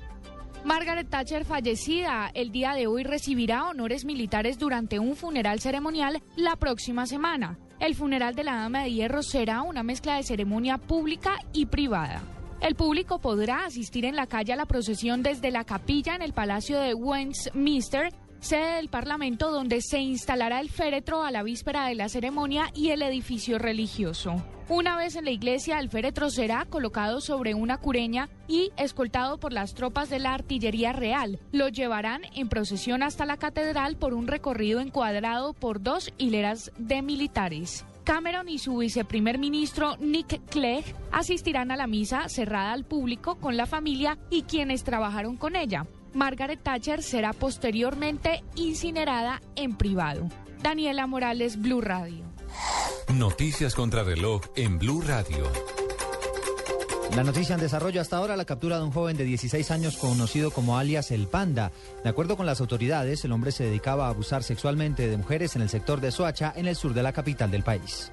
Margaret Thatcher, fallecida el día de hoy, recibirá honores militares durante un funeral ceremonial la próxima semana. El funeral de la Dama de Hierro será una mezcla de ceremonia pública y privada. El público podrá asistir en la calle a la procesión desde la capilla en el Palacio de Westminster sede del Parlamento donde se instalará el féretro a la víspera de la ceremonia y el edificio religioso. Una vez en la iglesia, el féretro será colocado sobre una cureña y escoltado por las tropas de la artillería real. Lo llevarán en procesión hasta la catedral por un recorrido encuadrado por dos hileras de militares. Cameron y su viceprimer ministro Nick Clegg asistirán a la misa cerrada al público con la familia y quienes trabajaron con ella. Margaret Thatcher será posteriormente incinerada en privado. Daniela Morales, Blue Radio. Noticias contra reloj en Blue Radio. La noticia en desarrollo hasta ahora, la captura de un joven de 16 años conocido como alias El Panda. De acuerdo con las autoridades, el hombre se dedicaba a abusar sexualmente de mujeres en el sector de Soacha, en el sur de la capital del país.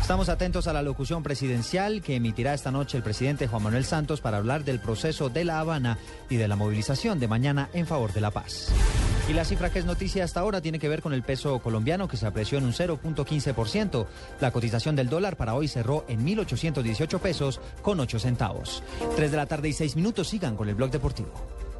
Estamos atentos a la locución presidencial que emitirá esta noche el presidente Juan Manuel Santos para hablar del proceso de La Habana y de la movilización de mañana en favor de la paz. Y la cifra que es noticia hasta ahora tiene que ver con el peso colombiano que se apreció en un 0.15%. La cotización del dólar para hoy cerró en 1.818 pesos con 8 centavos. 3 de la tarde y 6 minutos sigan con el blog deportivo.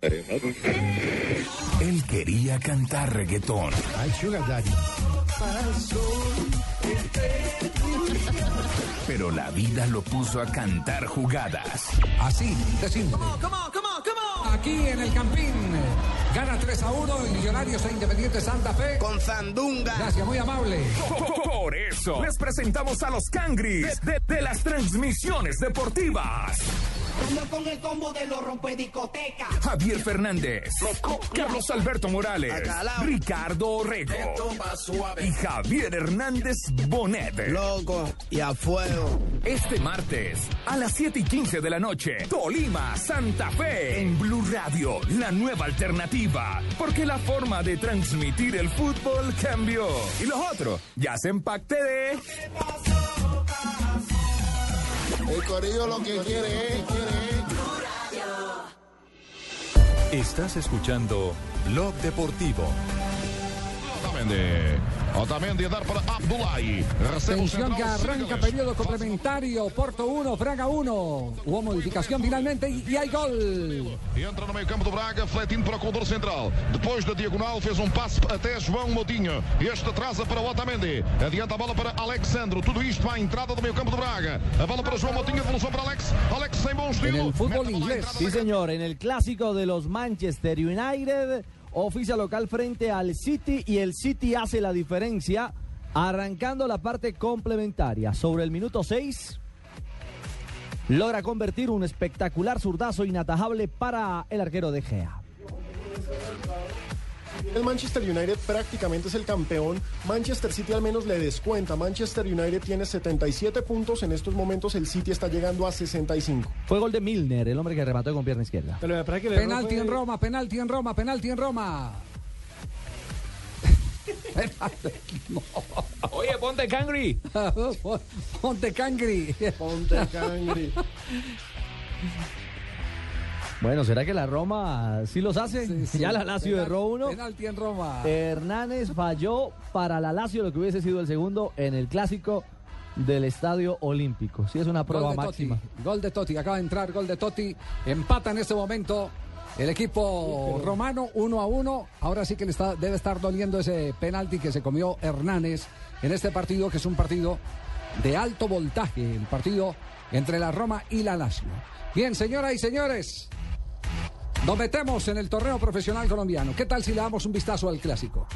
Él quería cantar reggaetón. Ay, Sugar Daddy. Pero la vida lo puso a cantar jugadas. Así, de simple. Aquí en el Campín. Gana 3 a 1 en Millonarios e Independiente Santa Fe. Con Zandunga. Gracias, muy amable. Por eso les presentamos a los Cangris de, de las transmisiones deportivas. Ando con el combo de los rompediscoteca. Javier Fernández, Carlos Alberto Morales, Acalao. Ricardo Orrego y Javier Hernández Bonet. Loco y a fuego. Este martes a las 7 y 15 de la noche, Tolima, Santa Fe, en Blue Radio, la nueva alternativa. Porque la forma de transmitir el fútbol cambió. Y los otros ya se empacte de. El corillo lo que quiere es, Estás escuchando Blog Deportivo. Otamendi. Otamendi a dar para Abdullahi. Recebe o Atención que arranca periodo complementario. Porto 1, Fraga 1. Hubo modificación finalmente y, y hay gol. Entra no meio campo do Braga, fletindo para o corredor central. Depois da diagonal, fez um passe até João Moutinho. Este atrasa para o Otamendi. Adianta a bola para Alexandro. Tudo isto para a entrada do meio campo do Braga. A bola para João Moutinho, devolução para Alex. Alex sem bom En estilo. el fútbol inglés. Sí, señor, en el clásico de los Manchester United, oficia local frente al City y el City hace la diferencia, arrancando la parte complementaria. Sobre el minuto 6, logra convertir un espectacular zurdazo inatajable para el arquero de Gea. El Manchester United prácticamente es el campeón. Manchester City al menos le descuenta. Manchester United tiene 77 puntos. En estos momentos el City está llegando a 65. Fue gol de Milner, el hombre que remató con pierna izquierda. Pero que Penalti fue- en Roma, penalti en Roma, penalti en Roma. Oye, ponte cangri. Ponte cangri. Ponte cangri. Bueno, ¿será que la Roma sí los hace? Sí, sí. Ya la Lazio Penal- erró uno. Penalti en Roma. Hernández falló para la Lazio lo que hubiese sido el segundo en el clásico del Estadio Olímpico. Sí, es una prueba Gol de máxima. Totti. Gol de Totti. Acaba de entrar gol de Totti. Empata en este momento el equipo romano 1 a 1. Ahora sí que le está, debe estar doliendo ese penalti que se comió Hernández en este partido, que es un partido de alto voltaje. El partido entre la Roma y la Lazio. Bien, señoras y señores. Nos metemos en el torneo profesional colombiano. ¿Qué tal si le damos un vistazo al clásico?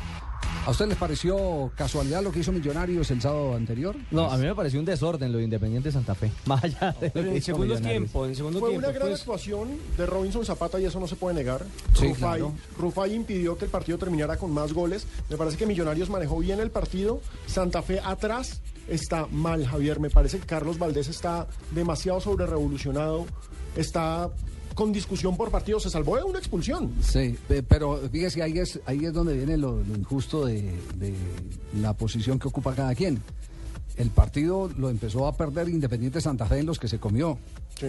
¿A usted les pareció casualidad lo que hizo Millonarios el sábado anterior? No, a mí me pareció un desorden lo de Independiente Santa Fe. Más allá de lo que en hizo segundo tiempo, en segundo Fue tiempo. una gran pues, actuación de Robinson Zapata y eso no se puede negar. Sí, claro. Rufai impidió que el partido terminara con más goles. Me parece que Millonarios manejó bien el partido. Santa Fe atrás está mal, Javier. Me parece que Carlos Valdés está demasiado sobre revolucionado. Está con discusión por partido. Se salvó de una expulsión. Sí, pe- pero fíjese, ahí es, ahí es donde viene lo, lo injusto de, de la posición que ocupa cada quien. El partido lo empezó a perder Independiente Santa Fe en los que se comió, Sí.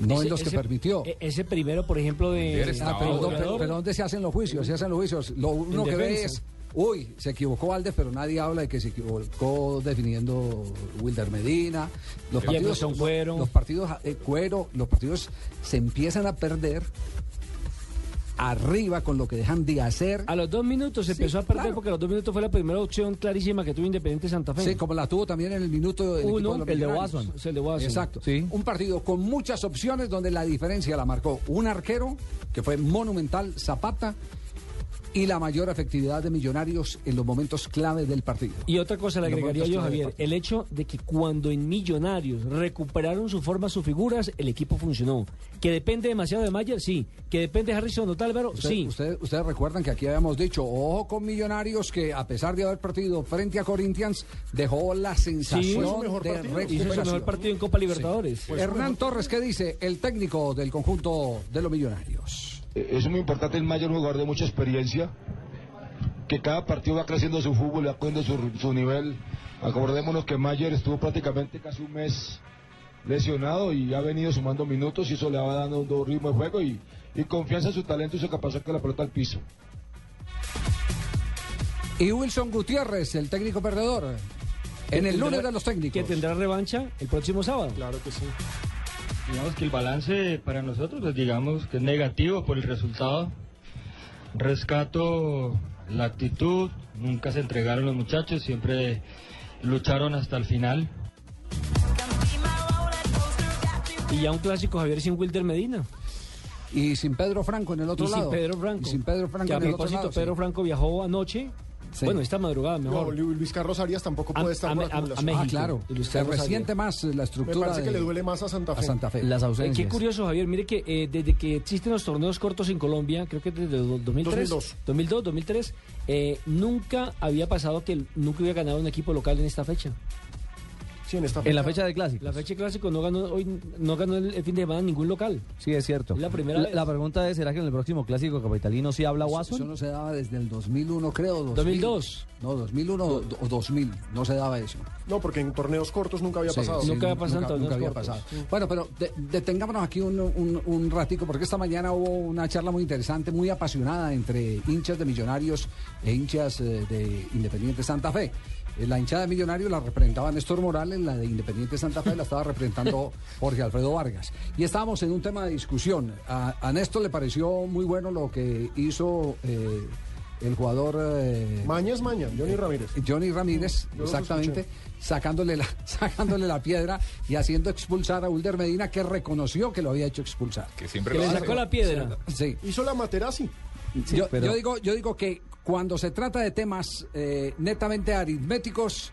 no ese- en los que ese- permitió. e- Ese primero, por ejemplo, de. Ah, pero, otro. pero- pero ¿dónde se hacen los juicios? Se hacen los juicios. Lo uno que ve es, uy, se equivocó Valdés, pero nadie habla de que se equivocó definiendo Wilder Medina. Los partidos, Emerson Cuero. los partidos eh, Cuero, los partidos se empiezan a perder arriba con lo que dejan de hacer. A los dos minutos se empezó a perder claro. porque a los dos minutos fue la primera opción clarísima que tuvo Independiente Santa Fe. Sí, como la tuvo también en el minuto Uno, los el de. Watson. El de Watson. Exacto. Sí. Un partido con muchas opciones donde la diferencia la marcó un arquero que fue monumental, Zapata, y la mayor efectividad de Millonarios en los momentos clave del partido. Y otra cosa le agregaría yo, Javier, el hecho de que cuando en Millonarios recuperaron su forma, sus figuras, el equipo funcionó. Que depende demasiado de Mayer, sí. Que depende de Harrison o Álvaro, Usted- sí. usted- ustedes recuerdan que aquí habíamos dicho, ojo con Millonarios, que a pesar de haber partido frente a Corinthians, dejó la sensación mejor de partido. Hizo su recuperación. mejor partido en Copa Libertadores. Hernán Torres, ¿qué dice el técnico del conjunto de los Millonarios? Eh, Es muy importante el mayor jugador de mucha experiencia, que cada partido va creciendo su fútbol, va cogiendo su, su nivel. Acordémonos que Mayer estuvo prácticamente casi un mes lesionado y ha venido sumando minutos y eso le va dando un ritmo de juego y, y confianza en su talento y su capacidad que la pelota al piso. Y Wilson Gutiérrez, el técnico perdedor, en el lunes de los técnicos. Que tendrá revancha el próximo sábado. Claro que sí. Digamos que el balance para nosotros, pues, digamos que es negativo por el resultado. Rescato la actitud, nunca se entregaron los muchachos, siempre lucharon hasta el final. Y ya un clásico Javier sin Wilder Medina. Y sin Pedro Franco en el otro y sin lado. Pedro Franco. Y sin Pedro Franco Que a en el otro propósito, sí. Pedro Franco viajó anoche. Sí. Bueno, esta madrugada No, mejor. Lu- Luis Carlos Arias tampoco A- puede estar a- por a- a acumulación. México. Ah, claro. Luis Se resiente más la Me estructura parece que de- le duele más a Santa a Fe. Santa Fe. Las Eh, ausencias. qué curioso, Javier. Mire que eh, desde que existen los torneos cortos en Colombia, creo que desde el 2003, 2002. 2002, 2003, eh, nunca había pasado que nunca hubiera ganado un equipo local en esta fecha. Sí, en esta En la fecha de clásico. La fecha de clásico no ganó hoy, no ganó el, fin de semana ningún local. Sí, es cierto. La primera la, pregunta es, ¿será que en el próximo clásico capitalino sí habla Eso Watson? no se daba desde el 2001, creo. 2000. 2002. No, 2001 o o 2000. No se daba eso. No, porque en torneos cortos nunca había Sí, pasado. sí, Nunca había pasado nunca, había. Bueno, pero de- detengámonos aquí un, un, un ratico, porque esta mañana hubo una charla muy interesante, muy apasionada entre hinchas de Millonarios e hinchas eh, de Independiente Santa Fe. Eh, La hinchada de Millonarios la representaba Néstor Morales, la de Independiente Santa Fe la estaba representando Jorge Alfredo Vargas. Y estábamos en un tema de discusión. A, a Néstor le pareció muy bueno lo que hizo eh, el jugador... eh, Maña es Maña, Johnny Ramírez. Johnny Ramírez, exactamente, sacándole la, sacándole la piedra y haciendo expulsar a Ulder Medina, que reconoció que lo había hecho expulsar. Que siempre Que lo le hace. sacó la piedra. Sí. Hizo la Materazzi. yo, pero- yo digo, yo digo que cuando se trata de temas eh, netamente aritméticos,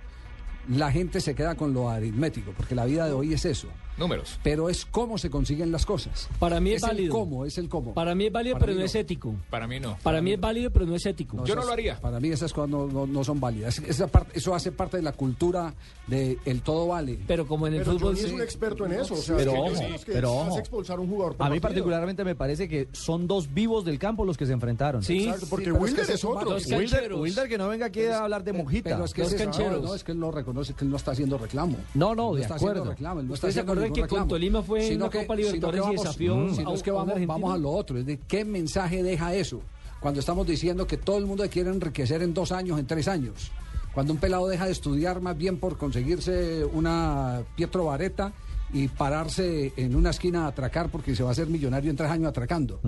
la gente se queda con lo aritmético, porque la vida de hoy es eso. Números. Pero es cómo se consiguen las cosas. Para mí es, es válido. el cómo, es el cómo. Para mí es válido, Para pero no es ético. Para mí no. Para mí es válido, pero no es ético. Yo no lo haría. Para mí esas cosas no, no- no son válidas. Esa parte, eso hace parte de la cultura de el todo vale. Pero como en el Pero fútbol Johnny es un experto en eso. O sea, Pero es que ojo, es que pero ojo. expulsar a un jugador por A mí partido. particularmente me parece que son dos vivos del campo los que se enfrentaron. Sí, Exacto, porque es que Wilder es es otro. Wilder. Wilder que no venga aquí a hablar de monjita. Pero es que ese- cancheros. No, no, es que él no reconoce que él no está haciendo reclamo. No, no, No de acuerdo. reclamo, él no está ¿Ustedes se haciendo acuerdan ningún que con. Tolima fue en Sino la que- Copa sino que Libertadores y desafió mm, a- es que vamos a lo otro, es de qué mensaje deja eso. Cuando estamos diciendo que todo el mundo quiere enriquecer en dos años, en tres años. Cuando un pelado deja de estudiar más bien por conseguirse una Pietro Vareta y pararse en una esquina a atracar porque se va a hacer millonario en tres años atracando.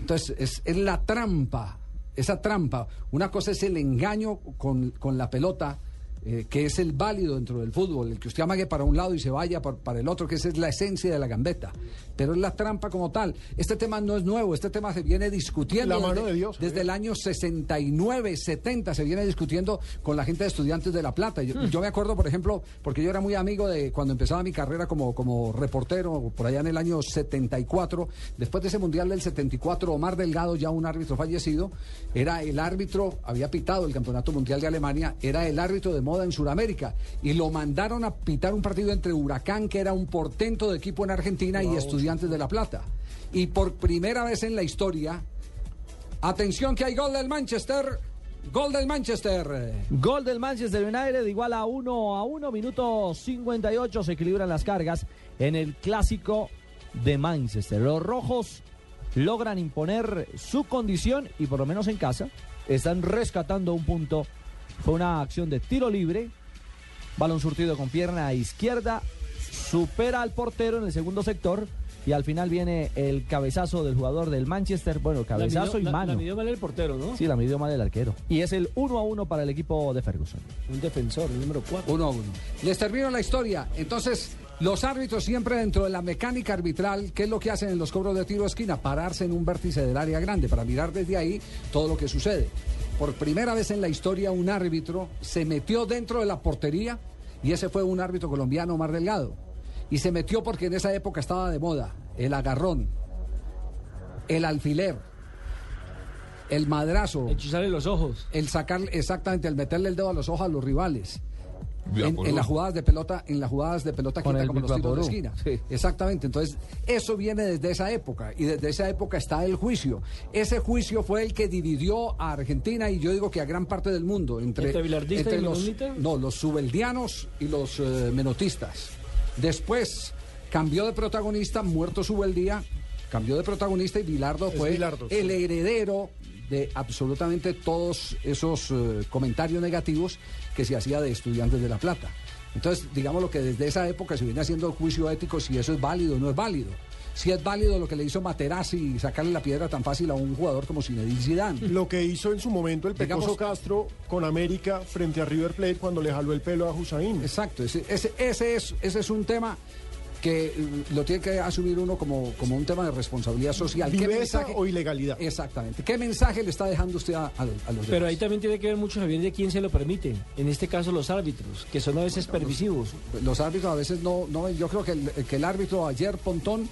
Entonces, es, es la trampa, esa trampa. Una cosa es el engaño con, con la pelota, eh, que es el válido dentro del fútbol, el que usted amague para un lado y se vaya para el otro, que esa es la esencia de la gambeta. Pero es la trampa como tal. Este tema no es nuevo, este tema se viene discutiendo La desde, de Dios, desde el año 69, 70, se viene discutiendo con la gente de estudiantes de La Plata. Yo, yo me acuerdo, por ejemplo, porque yo era muy amigo de cuando empezaba mi carrera como, como reportero, por allá en el año 74, después de ese Mundial del 74, Omar Delgado, ya un árbitro fallecido, era el árbitro, había pitado el Campeonato Mundial de Alemania, era el árbitro de moda en Sudamérica, y lo mandaron a pitar un partido entre Huracán, que era un portento de equipo en Argentina, y Estudiantes de La Plata. Y por primera vez en la historia, Atención que hay gol del Manchester. Gol del Manchester. Gol del Manchester United igual a 1 a 1, minuto 58, se equilibran las cargas en el clásico de Manchester. Los rojos logran imponer su condición y por lo menos en casa están rescatando un punto. Fue una acción de tiro libre, balón surtido con pierna izquierda, supera al portero en el segundo sector y al final viene el cabezazo del jugador del Manchester, bueno, cabezazo la midió, y la- mano. La, midió mal el portero, ¿no? Sí, la midió mal el arquero. Y es el 1 a 1 para el equipo de Ferguson. Un defensor, el número 4. Uno a uno. Les termino la historia. Entonces, los árbitros siempre dentro de la mecánica arbitral, ¿qué es lo que hacen en los cobros de tiro de esquina? Pararse en un vértice del área grande para mirar desde ahí todo lo que sucede. Por primera vez en la historia, un árbitro se metió dentro de la portería y ese fue un árbitro colombiano, Omar Delgado. Y se metió porque en esa época estaba de moda el agarrón, el alfiler, el madrazo. Hechizarle los ojos. El sacar, exactamente, el meterle el dedo a los ojos a los rivales. En, las jugadas de pelota, en las jugadas de pelota Con quita el como los tiros de esquina. Exactamente. Entonces, eso viene desde esa época. Y desde esa época está el juicio. Ese juicio fue el que dividió a Argentina y yo digo que a gran parte del mundo. Entre, ¿Entre bilardista entre y los, no, los subeldianos y los eh, menotistas. Después cambió de protagonista, muerto Subeldía, cambió de protagonista y Bilardo Es fue Bilardo, sí. el heredero de absolutamente todos esos eh, comentarios negativos que se hacía de estudiantes de La Plata. Entonces, digamos lo que desde esa época se viene haciendo el juicio ético si eso es válido o no es válido. Si es válido lo que le hizo Materazzi sacarle la piedra tan fácil a un jugador como Zinedine Zidane. Lo que hizo en su momento el Pecoso Digamos- Castro con América frente a River Plate cuando le jaló el pelo a Hussein. Exacto, ese, ese, ese es, ese es un tema que lo tiene que asumir uno como, como un tema de responsabilidad social. ¿Qué ¿Viveza mensaje- o ilegalidad? Exactamente. ¿Qué mensaje le está dejando usted a, a- a los Pero ahí también tiene que ver mucho, Javier, de quién se lo permite. En este caso, los árbitros, que son a veces permisivos. Los árbitros a veces no, no. Yo creo que el, que el árbitro ayer, Pontón,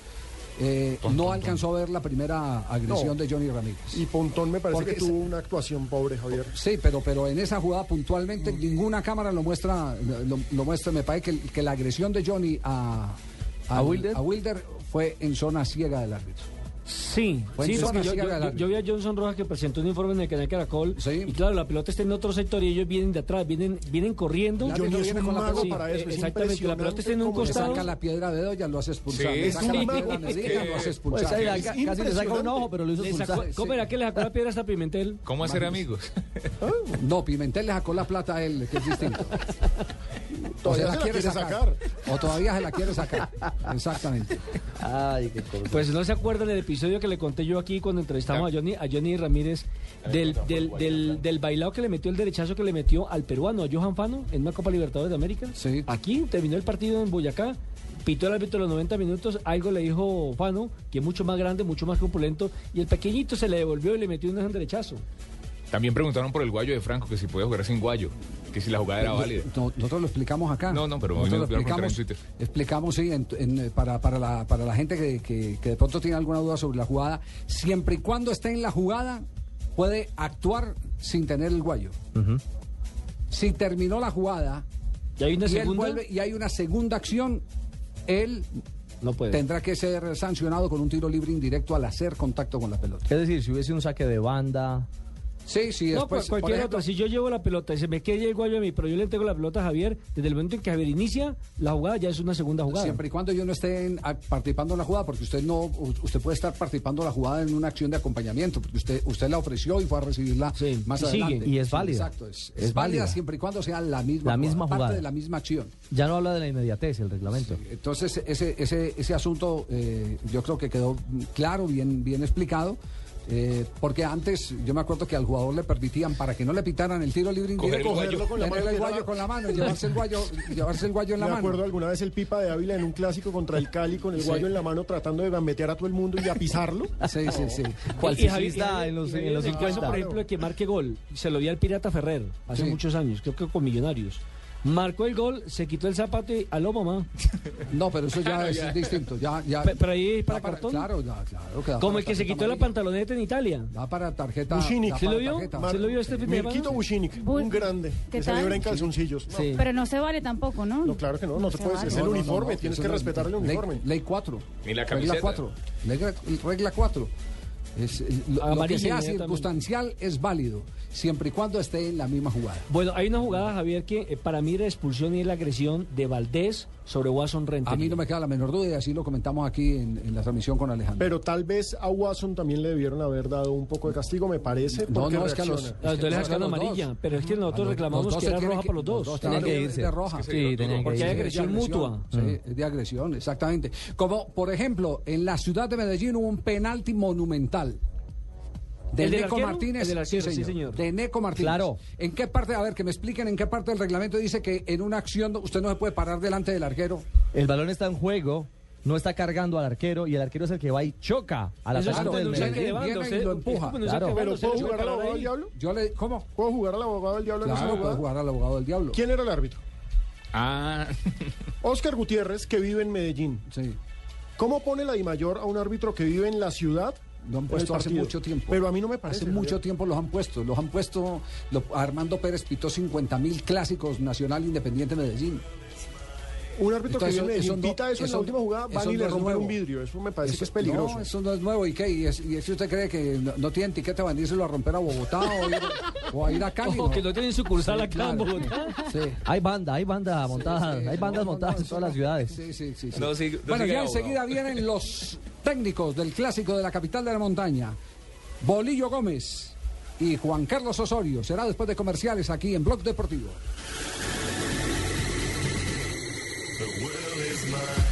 eh, no alcanzó a ver la primera agresión No. de Johnny Ramírez. Y Pontón me parece Porque que tuvo una actuación pobre, Javier. Sí, pero, pero en esa jugada puntualmente ninguna cámara lo muestra, lo, lo muestra. Me parece que, que la agresión de Johnny a, ¿A Wilder? a Wilder fue en zona ciega del árbitro. Sí, Fue en sí, porque yo, ciega yo- del yo- árbitro. yo vi a Johnson Rojas que presentó un informe en el canal Caracol. Y claro, la pelota está en otro sector y ellos vienen de atrás, vienen, vienen corriendo. El árbitro viene con la pelota. Sí, eh, exactamente, la pelota está en un Le costado. saca la piedra de ya lo hace expulsar. Sí, le es saca la un piedra de Medina, lo hace Pues expulsar. ahí la- ca- casi le saca un ojo, pero lo hizo Le sacó- expulsar. ¿Cómo era que le sacó la piedra hasta Pimentel? ¿Cómo hacer amigos? No, Pimentel le sacó la plata a él, que es distinto. Todavía se la se la quiere quiere sacar. O todavía se la quiere sacar. Exactamente. Ay, qué cosa. Pues no se acuerdan del episodio que le conté yo aquí cuando entrevistamos a Johnny, a Johnny Ramírez del, del, del, del bailado que le metió el derechazo que le metió al peruano, a Johan Fano, en una Copa Libertadores de América. Sí. Aquí terminó el partido en Boyacá. Pitó el árbitro los 90 minutos, algo le dijo Fano, que es mucho más grande, mucho más corpulento, y el pequeñito se le devolvió y le metió un derechazo. También preguntaron por el guayo de Franco, que si podía jugar sin guayo, que si la jugada era válida. No- nosotros lo explicamos acá. No, no, pero a mí nosotros me lo preguntaron en explicamos, Twitter. explicamos sí, en- en, eh, para, para, la, para la gente que, que- que de pronto tiene alguna duda sobre la jugada, siempre y cuando esté en la jugada, puede actuar sin tener el guayo. Si terminó la jugada ¿Y hay una y, él segunda? vuelve y hay una segunda acción, él No puede. tendrá que ser sancionado con un tiro libre indirecto al hacer contacto con la pelota. Es decir, si hubiese un saque de banda. Sí, sí, No, después, cual- cualquier por ejemplo, otra. Si yo llevo la pelota y se me queda el guayo a mí, pero yo le entrego la pelota a Javier, desde el momento en que Javier inicia, la jugada ya es una segunda jugada. Siempre y cuando yo no esté participando en la jugada, porque usted no, usted puede estar participando en la jugada en una acción de acompañamiento, porque usted, usted la ofreció y fue a recibirla más y sigue. adelante. Y es Sí, válida. Exacto, es, es Es válida válida. siempre y cuando sea la misma, La misma parte jugada. de la misma acción. Ya no habla de la inmediatez el reglamento. Entonces, ese, ese, ese asunto eh, yo creo que quedó claro, bien, bien explicado, Eh, porque antes yo me acuerdo que al jugador le permitían para que no le pitaran el tiro libre indirecto, guayo con la tener mano el y guayo era- con la mano llevarse el guayo, llevarse el guayo en la Me mano. acuerdo alguna vez el Pipa de Ávila en un clásico contra el Cali con el Sí. guayo en la mano tratando de gambetear a todo el mundo y a pisarlo. Sí, sí, sí. ¿Cuál Y Javi- Javi- en los, y en los el caso, 50? por ejemplo, de que marque gol, se lo di al Pirata Ferrer hace Sí. muchos años, creo que con Millonarios. Marcó el gol, se quitó el zapato y aló mamá. No, pero eso ya es distinto. Ya, ya, Pe- pero ahí para da cartón. Claro, ya, claro. que da Como para el que se tarjeta quitó la amarilla. pantaloneta en Italia. Da para tarjeta. Bushinic. da ¿Sí lo para vio? tarjeta. ¿Se lo vio este fin de semana? Mirquito Bushinic, un grande, ¿Qué que tal? celebra en calzoncillos. No, Sí. Pero no se vale tampoco, ¿no? No, claro que no, no se puede, vale. es el No, no, no, uniforme, no, tienes eso que no- respetar el uniforme. Ley 4. Y la Regla camiseta. 4. Regla, regla 4. Es, lo, lo que sea circunstancial es válido, siempre y cuando esté en la misma jugada. Bueno, hay una jugada, Javier, que eh, para mí era expulsión y la agresión de Valdés sobre Watson Rentería. A mí no me queda la menor duda y así lo comentamos aquí en, en la transmisión con Alejandro. Pero tal vez a Watson también le debieron haber dado un poco de castigo, me parece, No, porque no, es que a los- Es que sacaron los dos. amarilla, pero es que nosotros A los- reclamamos los dos que era roja que- para los dos. Tenían Tenían que que irse. de roja. Sí, tenían que Porque hay irse. agresión de mutua. Sí, es de agresión, exactamente. Como, por ejemplo, en la ciudad de Medellín hubo un penalti monumental. De ¿El del Neco arquero? Martínez. El del arquero, sí, señor. De Neco Martínez. Claro. ¿En qué parte, a ver, que me expliquen en qué parte del reglamento dice que en una acción usted no se puede parar delante del arquero? El balón está en juego, no está cargando al arquero y el arquero es el que va y choca al Eso es atacante como del de banda, Viene y lo empuja. Claro. de Pero ¿puedo jugar al abogado del diablo? Yo le, ¿Cómo? ¿Puedo jugar al abogado del diablo Claro, jugada? jugar al abogado del diablo. ¿Quién era el árbitro? Ah, Oscar Gutiérrez, que vive en Medellín. Sí. ¿Cómo pone la DIMAYOR a un árbitro que vive en la ciudad? Lo han puesto hace mucho tiempo. Pero a mí no me parece. Hace mucho tiempo los han puesto. Los han puesto. lo- Armando Pérez pitó 50 mil clásicos Nacional Independiente Medellín. Un árbitro Entonces, que vive en eso pita eso, en la última jugada, van y no le rompen un vidrio. Eso me parece Eso- que es peligroso. No, eso no es nuevo. ¿Y qué? ¿Y, es- y es que usted cree que no, no tiene etiqueta írselo a romper a Bogotá o, ir, o a ir a Cali? Ojo, que no tienen sucursal Sí, acá en. Bogotá. Sí. Hay banda, hay banda montada, sí, hay bandas montadas en todas las ciudades. Sí, sí, sí. sí. No, sí, no bueno, ya enseguida vienen los técnicos del clásico de la capital de la montaña. Bolillo Gómez y Juan Carlos Osorio. Será después de comerciales aquí en Blog Deportivo. The world is mine.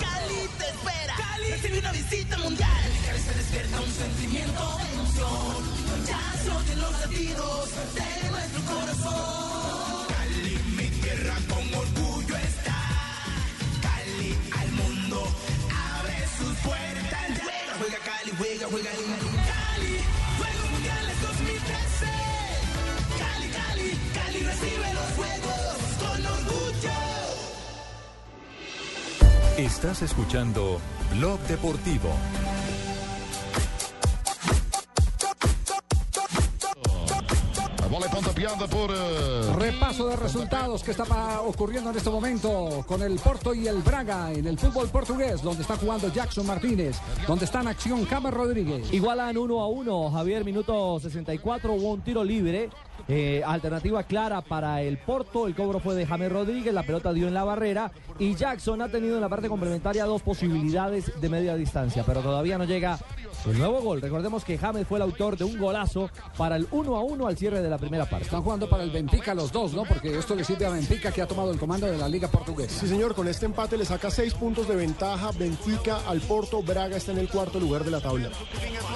Cali te espera. Cali recibe una visita mundial. En Cali se despierta un sentimiento de emoción. Ya se los latidos de nuestro corazón. Cali, mi tierra con orgullo está. Cali al mundo abre sus puertas. Juega, juega Cali, juega, juega Cali. Estás escuchando Blog Deportivo. Por. eh, Repaso de resultados que está ocurriendo en este momento con el Porto y el Braga en el fútbol portugués, donde está jugando Jackson Martínez, donde está en acción James Rodríguez. Igualan 1 a 1, Javier, minuto 64, hubo un tiro libre. Eh, alternativa clara para el Porto, el cobro fue de James Rodríguez, la pelota dio en la barrera y Jackson ha tenido en la parte complementaria dos posibilidades de media distancia, pero todavía no llega el nuevo gol. Recordemos que James fue el autor de un golazo para el 1 a 1 al cierre de la primera parte. Están jugando para el Benfica los dos, ¿no? Porque esto le sirve a Benfica que ha tomado el comando de la Liga Portuguesa. Sí, señor, con este empate le saca seis puntos de ventaja Benfica al Porto. Braga está en el cuarto lugar de la tabla.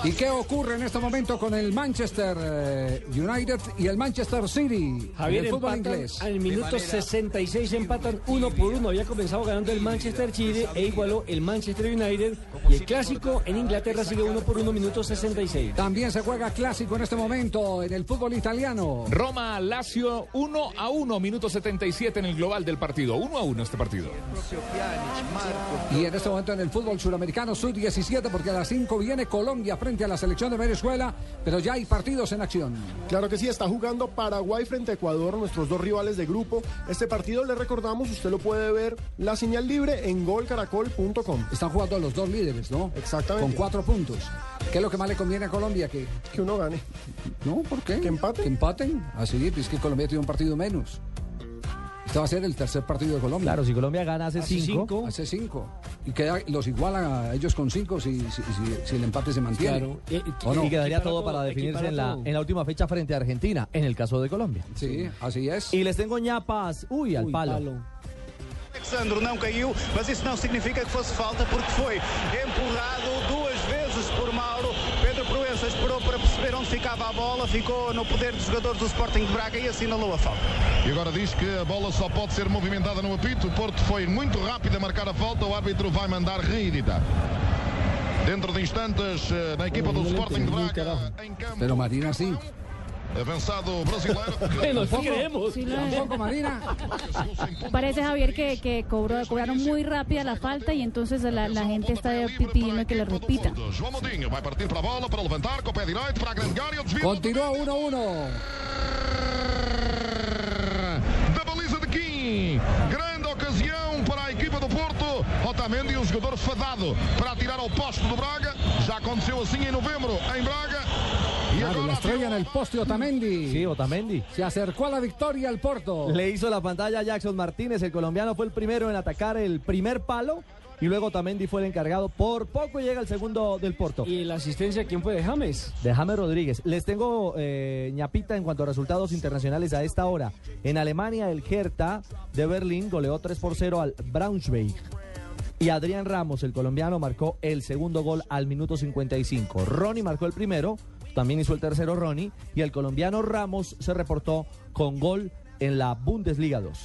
¿Y qué ocurre en este momento con el Manchester eh, United y el Manchester City Javier en el fútbol empatan inglés? al minuto 66 empatan uno por uno. Había comenzado ganando el Manchester City e igualó el Manchester United. Y el clásico en Inglaterra sigue uno por uno, minuto 66. También se juega clásico en este momento en el fútbol italiano. Roma, Lazio, 1 a 1, minuto 77 en el global del partido. 1 a 1 este partido. Y en este momento en el fútbol suramericano sub-17, porque a las 5 viene Colombia frente a la selección de Venezuela, pero ya hay partidos en acción. Claro que sí, está jugando Paraguay frente a Ecuador, nuestros dos rivales de grupo. Este partido, le recordamos, usted lo puede ver la señal libre en golcaracol.com. Están jugando los dos líderes, ¿no? Exactamente. Con cuatro puntos. ¿Qué es lo que más le conviene a Colombia? Que, que uno gane. No, ¿por qué? Que empate. Que empaten. Así, es que Colombia tiene un partido menos. Este va a ser el tercer partido de Colombia. Claro, si Colombia gana hace, cinco. Hace cinco. Y queda, los igualan a ellos con cinco si, si, si- si el empate se mantiene. Claro. ¿O Y, no? y quedaría todo para definirse en la, en la última fecha frente a Argentina, en el caso de Colombia. Sí, así es. Y les tengo ñapas, uy, al palo. Alexandro não caiu, mas isso não significa que fosse falta, porque foi empurrado duas ficava a bola, ficou no poder dos jogadores do Sporting de Braga e assinalou a falta. E agora diz que a bola só pode ser movimentada no apito. O Porto foi muito rápido a marcar a falta. O árbitro vai mandar reeditar. Dentro de instantes, eh, na equipa do Sporting de Braga, em campo, Pero Marina sí. Avançado brasileiro. Bueno, sí creemos. Sí, Marina. Parece, Javier, que, que cobró, cobraron muy rápida la falta y entonces la, la gente está pidiendo que le repita. João Moutinho vai partir para a Otamendi, um jogador fadado para atirar ao posto do Braga. Já aconteceu assim em novembro em Braga. E Claro, la estrella en el poste Otamendi. Sí, Otamendi. Se acercó a la victoria al Porto. Le hizo la pantalla a Jackson Martínez, el colombiano fue el primero en atacar el primer palo y luego Otamendi fue el encargado. Por poco llega el segundo del Porto. ¿Y la asistencia quién fue de James? De James Rodríguez. Les tengo eh, ñapita en cuanto a resultados internacionales a esta hora. En Alemania, el Hertha de Berlín goleó 3 por 0 al Braunschweig. Y Adrián Ramos, el colombiano, marcó el segundo gol al minuto 55. Ronnie marcó el primero, también hizo el tercero Ronnie. Y el colombiano Ramos se reportó con gol en la Bundesliga 2.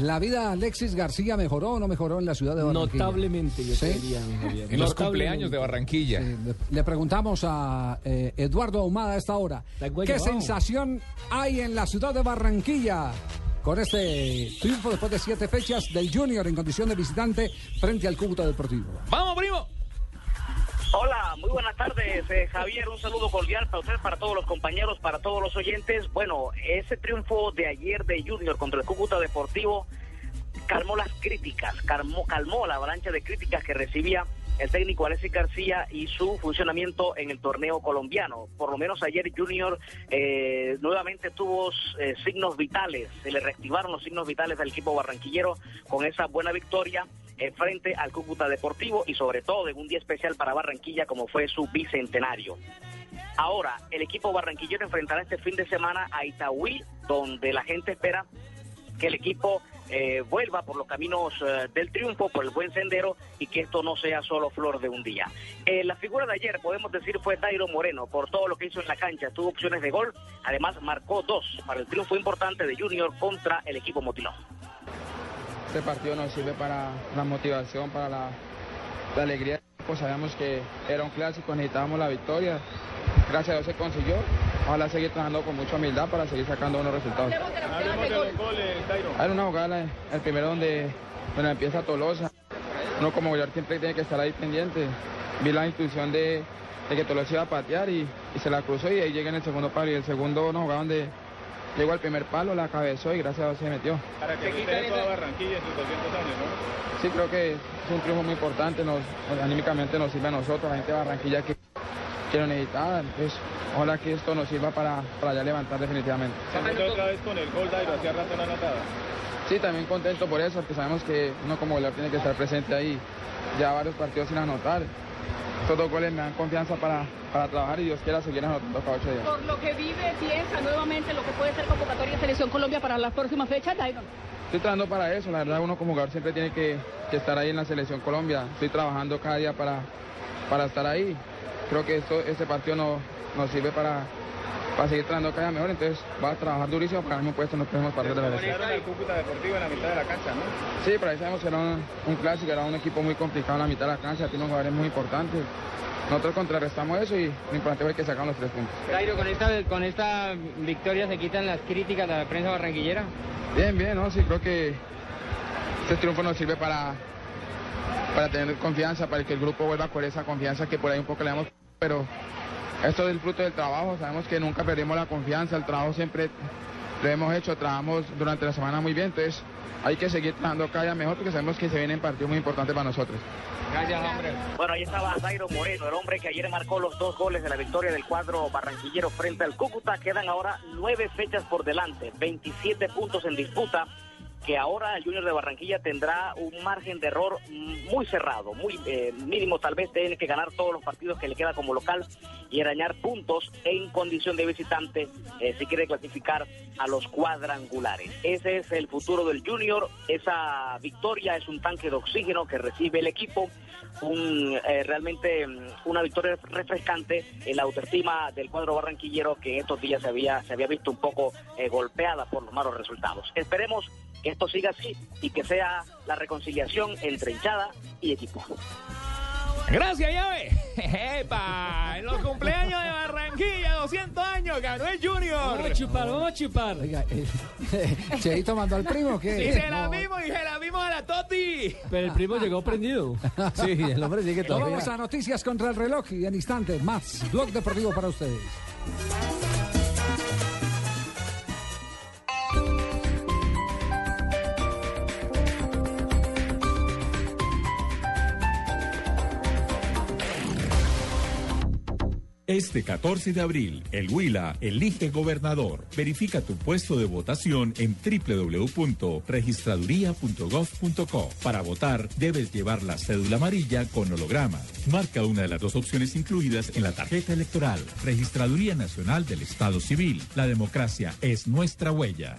¿La vida de Alexis García mejoró o no mejoró en la ciudad de Barranquilla? Notablemente, yo ¿Sí? diría. En los cumpleaños de Barranquilla. Sí, le, le preguntamos a eh, Eduardo Ahumada a esta hora. ¿Qué sensación hay en la ciudad de Barranquilla con este triunfo después de siete fechas del Junior en condición de visitante frente al Cúcuta Deportivo? ¡Vamos, primo! Hola, muy buenas tardes, eh, Javier. Un saludo cordial para usted, para todos los compañeros, para todos los oyentes. Bueno, ese triunfo de ayer de Junior contra el Cúcuta Deportivo calmó las críticas, calmó, calmó la avalancha de críticas que recibía el técnico Alexis García y su funcionamiento en el torneo colombiano. Por lo menos ayer Junior eh, nuevamente tuvo eh, signos vitales, se le reactivaron los signos vitales del equipo barranquillero con esa buena victoria eh, frente al Cúcuta Deportivo y sobre todo en un día especial para Barranquilla como fue su bicentenario. Ahora, el equipo barranquillero enfrentará este fin de semana a Itaúí, donde la gente espera que el equipo eh, vuelva por los caminos eh, del triunfo, por el buen sendero y que esto no sea solo flor de un día. Eh, la figura de ayer, podemos decir, fue Dairo Moreno, por todo lo que hizo en la cancha, tuvo opciones de gol, además marcó dos para el triunfo importante de Junior contra el equipo Motilón. Este partido nos sirve para la motivación, para la, alegría. Pues sabíamos que era un clásico, necesitábamos la victoria. Gracias a Dios se consiguió. Ojalá seguir trabajando con mucha humildad para seguir sacando buenos resultados. Hablemos de los goles, Dairo. Hay una jugada, el primero donde, donde empieza Tolosa. Uno como goleador siempre tiene que estar ahí pendiente. Vi la intuición de, de que Tolosa iba a patear y, y se la cruzó y ahí llega en el segundo palo. Y el segundo una jugada donde llegó al primer palo, la cabezó y gracias a Dios se metió. Para que supere toda Barranquilla en sus 200 años, ¿no? Sí, creo que es un triunfo muy importante, nos, nos- anímicamente nos sirve a nosotros, a la gente de Barranquilla que, que lo necesitaba. Entonces, ojalá que esto nos sirva para, para ya levantar definitivamente. Se otra vez con el gol, Dairo, hacía rato no anotaba. Sí, también contento por eso, porque sabemos que uno como goleador tiene que estar presente ahí. Ya varios partidos sin anotar. Estos dos goles me dan confianza para, para trabajar y Dios quiera seguir anotando cada ocho días. Por lo que vive, piensa nuevamente lo que puede ser convocatoria de Selección Colombia para las próximas fechas, Dairon. Estoy trabajando para eso, la verdad uno como jugador siempre tiene que, que estar ahí en la selección Colombia. Estoy trabajando cada día para, para estar ahí. Creo que esto, este partido no- nos sirve para, para seguir trabajando cada mejor, entonces voy a trabajar durísimo para un puesto en los próximos partidos de la selección. Ganaron al Cúcuta Deportivo en la mitad de la cancha, ¿no? Sí, pero ahí sabemos que era un, un clásico, era un equipo muy complicado en la mitad de la cancha, tiene jugadores muy importantes. Nosotros contrarrestamos eso y lo importante fue que sacamos los tres puntos. Jairo, con esta, con esta victoria se quitan las críticas de la prensa barranquillera. Bien, bien, ¿no? Sí, creo que este triunfo nos sirve para, para tener confianza, para que el grupo vuelva con esa confianza que por ahí un poco le damos, pero esto es el fruto del trabajo, sabemos que nunca perdimos la confianza, el trabajo siempre lo hemos hecho, trabajamos durante la semana muy bien, entonces hay que seguir trabajando cada día mejor porque sabemos que se vienen partidos muy importantes para nosotros. Gracias, hombre. Bueno, ahí estaba Zairo Moreno, el hombre que ayer marcó los dos goles de la victoria del cuadro barranquillero frente al Cúcuta. Quedan ahora nueve fechas por delante, 27 puntos en disputa que ahora el Junior de Barranquilla tendrá un margen de error muy cerrado, muy eh, mínimo, tal vez tiene que ganar todos los partidos que le queda como local y arañar puntos en condición de visitante eh, si quiere clasificar a los cuadrangulares. Ese es el futuro del Junior, esa victoria es un tanque de oxígeno que recibe el equipo, un, eh, realmente mm, una victoria refrescante en la autoestima del cuadro barranquillero que estos días se había, se había visto un poco golpeada por los malos resultados. Esperemos que esto siga así y que sea la reconciliación entre hinchada y equipo. Gracias, llave. ¡Epa! En los cumpleaños de Barranquilla, 200 años, ganó el Junior. Vamos a chupar, vamos a chupar. Oiga, eh, Cheito mandó al primo que. Y se la vimos y se la vimos a la Toti. Pero el primo llegó prendido. Sí, el hombre sigue todavía. Vamos a noticias contra el reloj y en instantes más. Blog deportivo para ustedes. Este 14 de abril, el Huila elige gobernador. Verifica tu puesto de votación en www.registraduría.gov.co. Para votar, debes llevar la cédula amarilla con holograma. Marca una de las dos opciones incluidas en la tarjeta electoral. Registraduría Nacional del Estado Civil. La democracia es nuestra huella.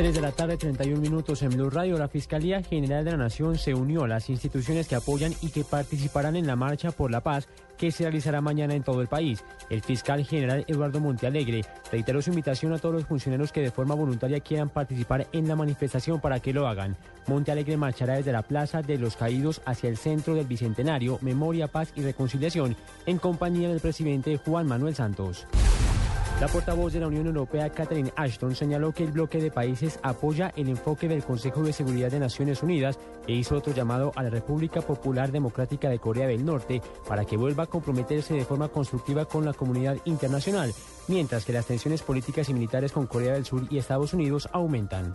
3 de la tarde, 31 minutos en Blue Radio. La Fiscalía General de la Nación se unió a las instituciones que apoyan y que participarán en la Marcha por la Paz que se realizará mañana en todo el país. El fiscal general Eduardo Montealegre reiteró su invitación a todos los funcionarios que de forma voluntaria quieran participar en la manifestación para que lo hagan. Montealegre marchará desde la Plaza de los Caídos hacia el centro del Bicentenario, Memoria, Paz y Reconciliación, en compañía del presidente Juan Manuel Santos. La portavoz de la Unión Europea, Catherine Ashton, señaló que el bloque de países apoya el enfoque del Consejo de Seguridad de Naciones Unidas e hizo otro llamado a la República Popular Democrática de Corea del Norte para que vuelva a comprometerse de forma constructiva con la comunidad internacional, mientras que las tensiones políticas y militares con Corea del Sur y Estados Unidos aumentan.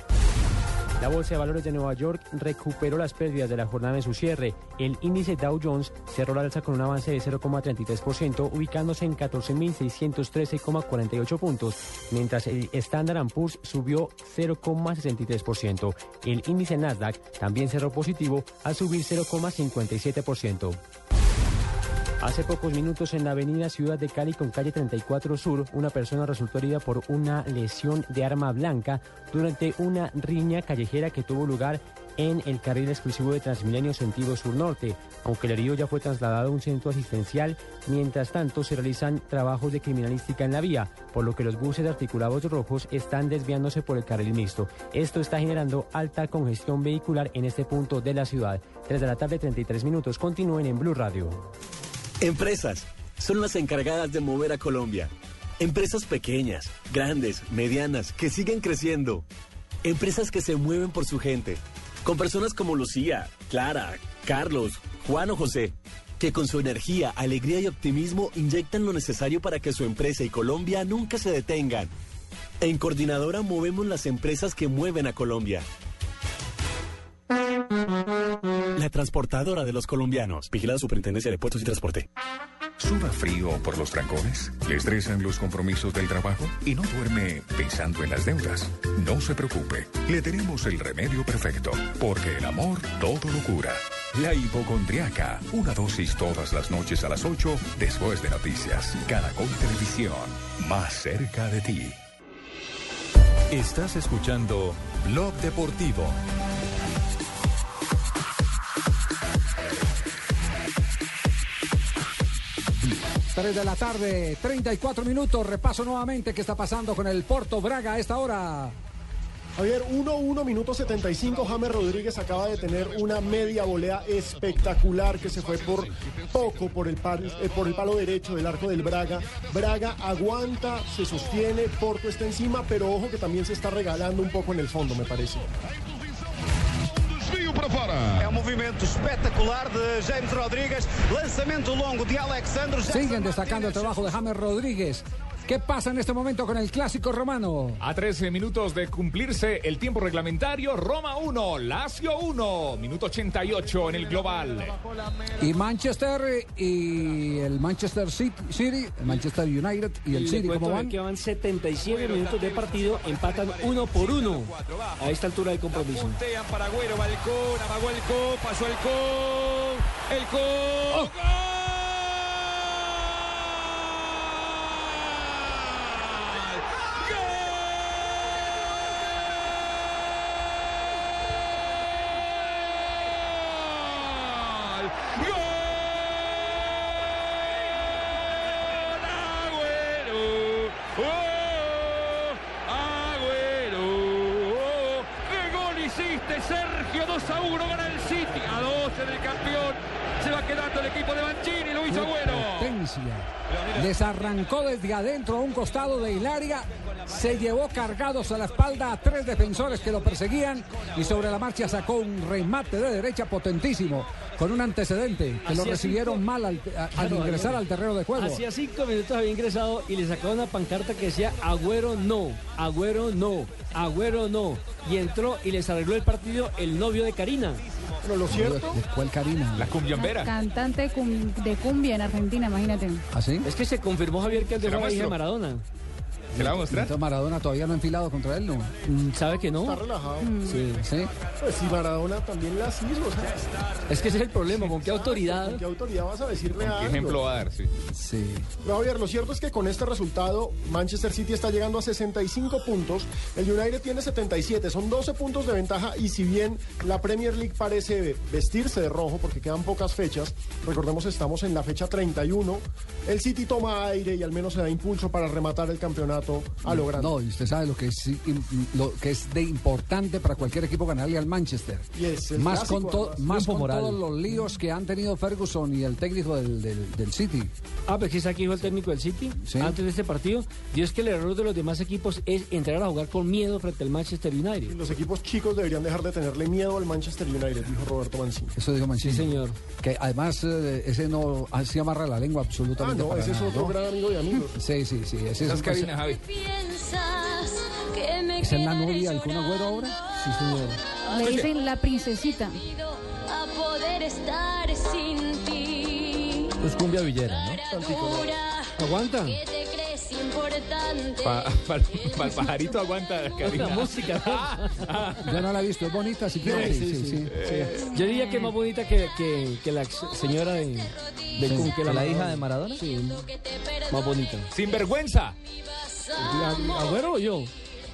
La Bolsa de Valores de Nueva York recuperó las pérdidas de la jornada en su cierre. El índice Dow Jones cerró la alza con un avance de 0,33%, ubicándose en 14.613,48 puntos, mientras el Standard Poor's subió 0,63%. El índice Nasdaq también cerró positivo al subir 0,57%. Hace pocos minutos en la avenida Ciudad de Cali con calle 34 Sur, una persona resultó herida por una lesión de arma blanca durante una riña callejera que tuvo lugar en el carril exclusivo de Transmilenio sentido sur-norte. Aunque el herido ya fue trasladado a un centro asistencial, mientras tanto se realizan trabajos de criminalística en la vía, por lo que los buses articulados rojos están desviándose por el carril mixto. Esto está generando alta congestión vehicular en este punto de la ciudad. 3 de la tarde, 33 minutos. Continúen en Blue Radio. Empresas son las encargadas de mover a Colombia. Empresas pequeñas, grandes, medianas, que siguen creciendo. Empresas que se mueven por su gente. Con personas como Lucía, Clara, Carlos, Juan o José, que con su energía, alegría y optimismo inyectan lo necesario para que su empresa y Colombia nunca se detengan. En Coordinadora movemos las empresas que mueven a Colombia. La transportadora de los colombianos. Vigilada Superintendencia de Puertos y Transporte. ¿Suda frío por los trancones? ¿Le estresan los compromisos del trabajo? ¿Y no duerme pensando en las deudas? No se preocupe, le tenemos el remedio perfecto, porque el amor todo lo cura. La hipocondriaca, una dosis todas las noches a las 8 después de noticias. Caracol Televisión, más cerca de ti. Estás escuchando Blog Deportivo. 3 de la tarde, 34 minutos. Repaso nuevamente qué está pasando con el Porto Braga a esta hora. Javier, 1-1, minuto 75. James Rodríguez acaba de tener una media volea espectacular que se fue por poco eh, por el palo derecho del arco del Braga. Braga aguanta, se sostiene, Porto está encima, pero ojo que también se está regalando un poco en el fondo, me parece. Para fora. É um movimento espetacular de James Rodrigues. Lançamento longo de Alexandre. Siguen destacando el trabajo de James Rodríguez. ¿Qué pasa en este momento con el clásico romano? A 13 minutos de cumplirse el tiempo reglamentario, Roma 1, Lazio 1, minuto 88 en el global. Y Manchester y el Manchester City, City, el Manchester United y el City, ¿cómo van? que van 77 minutos de partido, empatan uno por uno a esta altura del compromiso. Para Agüero, balcón, amagó el co, pasó el co, el co. ¿Qué gol hiciste, Sergio? 2 a 1 gana el City. A 12 del campeón. Se va quedando el equipo de Mancini. Lo hizo Agüero. Potencia. Les arrancó desde adentro a un costado de Hilaria. Se llevó cargados a la espalda a tres defensores que lo perseguían y sobre la marcha sacó un remate de derecha potentísimo con un antecedente que lo recibieron cinco- mal al, a- al Claro, ingresar al terreno de juego. Hacía cinco minutos había ingresado y le sacaba una pancarta que decía Agüero no, Agüero no, Agüero no. Y entró y les arregló el partido el novio de Karina. Pero lo cierto. ¿Cuál Karina? La Cantante cum- de cumbia en Argentina, imagínate. ¿Así? Es que se confirmó Javier que él ¿Se la dejó la hija de? Maradona. ¿Se la va a mostrar? Maradona todavía no ha enfilado contra él, ¿no? Mm, ¿Sabe que no? Está relajado. Sí. ¿Sí? Pues si Maradona también las hizo. Es que ese es el problema, ¿con qué autoridad? ¿Con qué autoridad vas a decirle ¿Qué algo? ejemplo va a dar? Sí. Sí. No, Javier, lo cierto es que con este resultado Manchester City está llegando a 65 puntos, el United tiene 77, son 12 puntos de ventaja y si bien la Premier League parece vestirse de rojo porque quedan pocas fechas, recordemos estamos en la fecha 31, el City toma aire y al menos se da impulso para rematar el campeonato a lo grande. No, y usted sabe lo que es lo que es de importante para cualquier equipo ganarle al Manchester. Y es el más clásico, con, to- más todos los líos que han tenido Ferguson y el técnico del, del- del City. Ah, pues que está aquí dijo el técnico del City antes de este partido. Y es que el error de los demás equipos es entrar a jugar con miedo frente al Manchester United. Los equipos chicos deberían dejar de tenerle miedo al Manchester United, dijo Roberto Mancini. Eso dijo Mancini. Sí, señor. Que además eh, ese no así amarra la lengua absolutamente. Ah, no, para ese es otro ¿no? gran amigo de amigos. Sí, sí, sí. Ese es, cabinas, Javi. ¿Esa es la novia del Kun Agüero ahora? Sí, señor. Le dicen la princesita. a poder estar sin ti. Es cumbia villera, ¿no? Aguanta. que te crees importante. Para el pajarito aguanta. La música. Yo no la he visto, es bonita, si quieres. Sí, sí, sí. Sí. Yo diría que es más bonita que, que, que la señora de, de Sí, Kun, que ¿que la Maradona. hija de Maradona? Sí, más bonita. Sin vergüenza. ¿A- ¿Agüero o yo?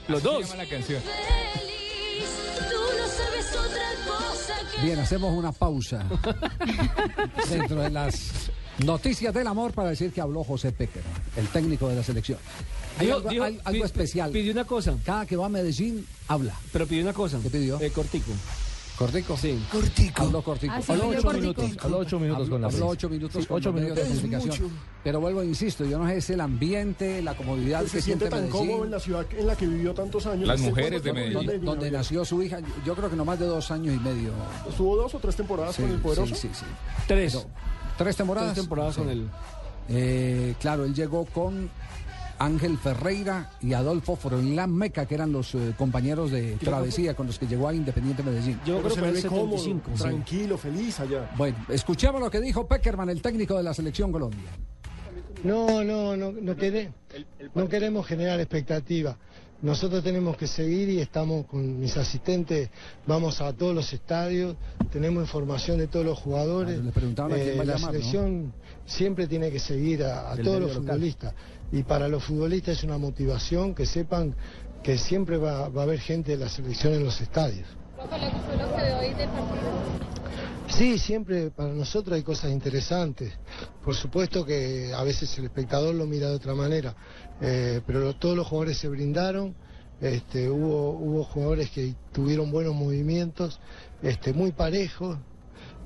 Los dos. llama la canción. Tú no sabes otra cosa que Bien, hacemos una pausa dentro de las noticias del amor para decir que habló José Pecker, el técnico de la selección. Hay Dijo- algo, dijo- hay algo pi- especial. Pidió una cosa, Cada que va a Medellín, habla. pero pidió una cosa. ¿Qué pidió? Eh, cortico. ¿Cortico? Sí. Habló cortico. Ah, sí, Habló ocho cortico. minutos. Habló ocho minutos Habló, con la habló ocho minutos Sí, con ocho medios de minutos. comunicación. Pero vuelvo, insisto, yo no sé, es el ambiente, la comodidad Que que se siente siente tan cómodo en Medellín, la ciudad en la que vivió tantos años. Las ¿Usted mujeres de Medellín. donde nació su hija. Yo creo que no más de dos años y medio. Estuvo dos o tres temporadas Sí, con el poderoso. sí, sí, sí. Tres. Pero, Tres temporadas. Tres temporadas con él. Eh, claro, él llegó con Ángel Ferreira y Adolfo Froilán Meca, que eran los eh, compañeros de travesía con los que llegó a Independiente Medellín. Yo Pero creo se que ve cómodo, 75. tranquilo, feliz allá. Bueno, escuchemos lo que dijo Peckerman, el técnico de la selección Colombia. No, no, no, no, quere- no queremos generar expectativa. Nosotros tenemos que seguir y estamos con mis asistentes, vamos a todos los estadios, tenemos información de todos los jugadores. Claro, le preguntaban a quién va a la llamar, ¿no? selección siempre tiene que seguir a, todos los local. futbolistas. Y para los futbolistas es una motivación que sepan que siempre va, va a haber gente de la selección en los estadios. Sí, siempre para nosotros hay cosas interesantes. Por supuesto que a veces el espectador lo mira de otra manera, eh, pero todos los jugadores se brindaron. Este, hubo, hubo jugadores que tuvieron buenos movimientos, este, muy parejos,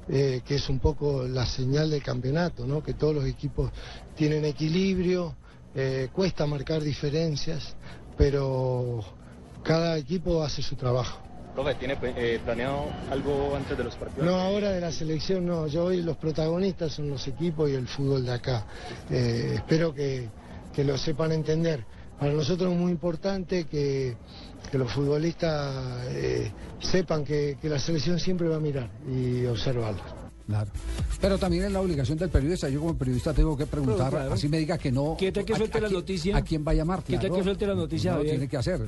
eh, que es un poco la señal del campeonato, ¿no? que todos los equipos tienen equilibrio, eh, cuesta marcar diferencias, pero cada equipo hace su trabajo. Profe, ¿tiene eh, planeado algo antes de los partidos? No, ahora de la selección no. Yo hoy los protagonistas son los equipos y el fútbol de acá. Eh, espero que, que lo sepan entender. Para nosotros es muy importante que, que los futbolistas eh, sepan que, que la selección siempre va a mirar y observarlos. Claro. Pero también es la obligación del periodista. Yo como periodista tengo que preguntar, claro. así me diga que no. ¿Qué tal que a- suelte a la quién- noticia? ¿A quién va a llamar? ¿Qué tal Claro. que suelte la noticia, No, Javier? tiene que hacer.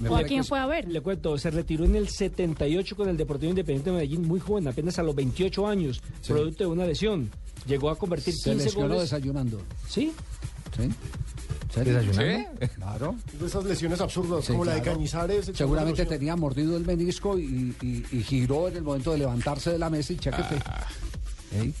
Me ¿O a quién fue a ver? Le cuento, se retiró en el 78 con el Deportivo Independiente de Medellín, muy joven, apenas a los 28 años, Sí. producto de una lesión. Llegó a convertir Se 15 lesionó goles. desayunando. ¿Sí? Sí. ¿Desayunando? Claro. De esas lesiones absurdas, Sí, como la de claro. Cañizares. Seguramente tenía mordido el menisco y, y- y giró en el momento de levantarse de la mesa y chaquete. Ah. ¿Eh?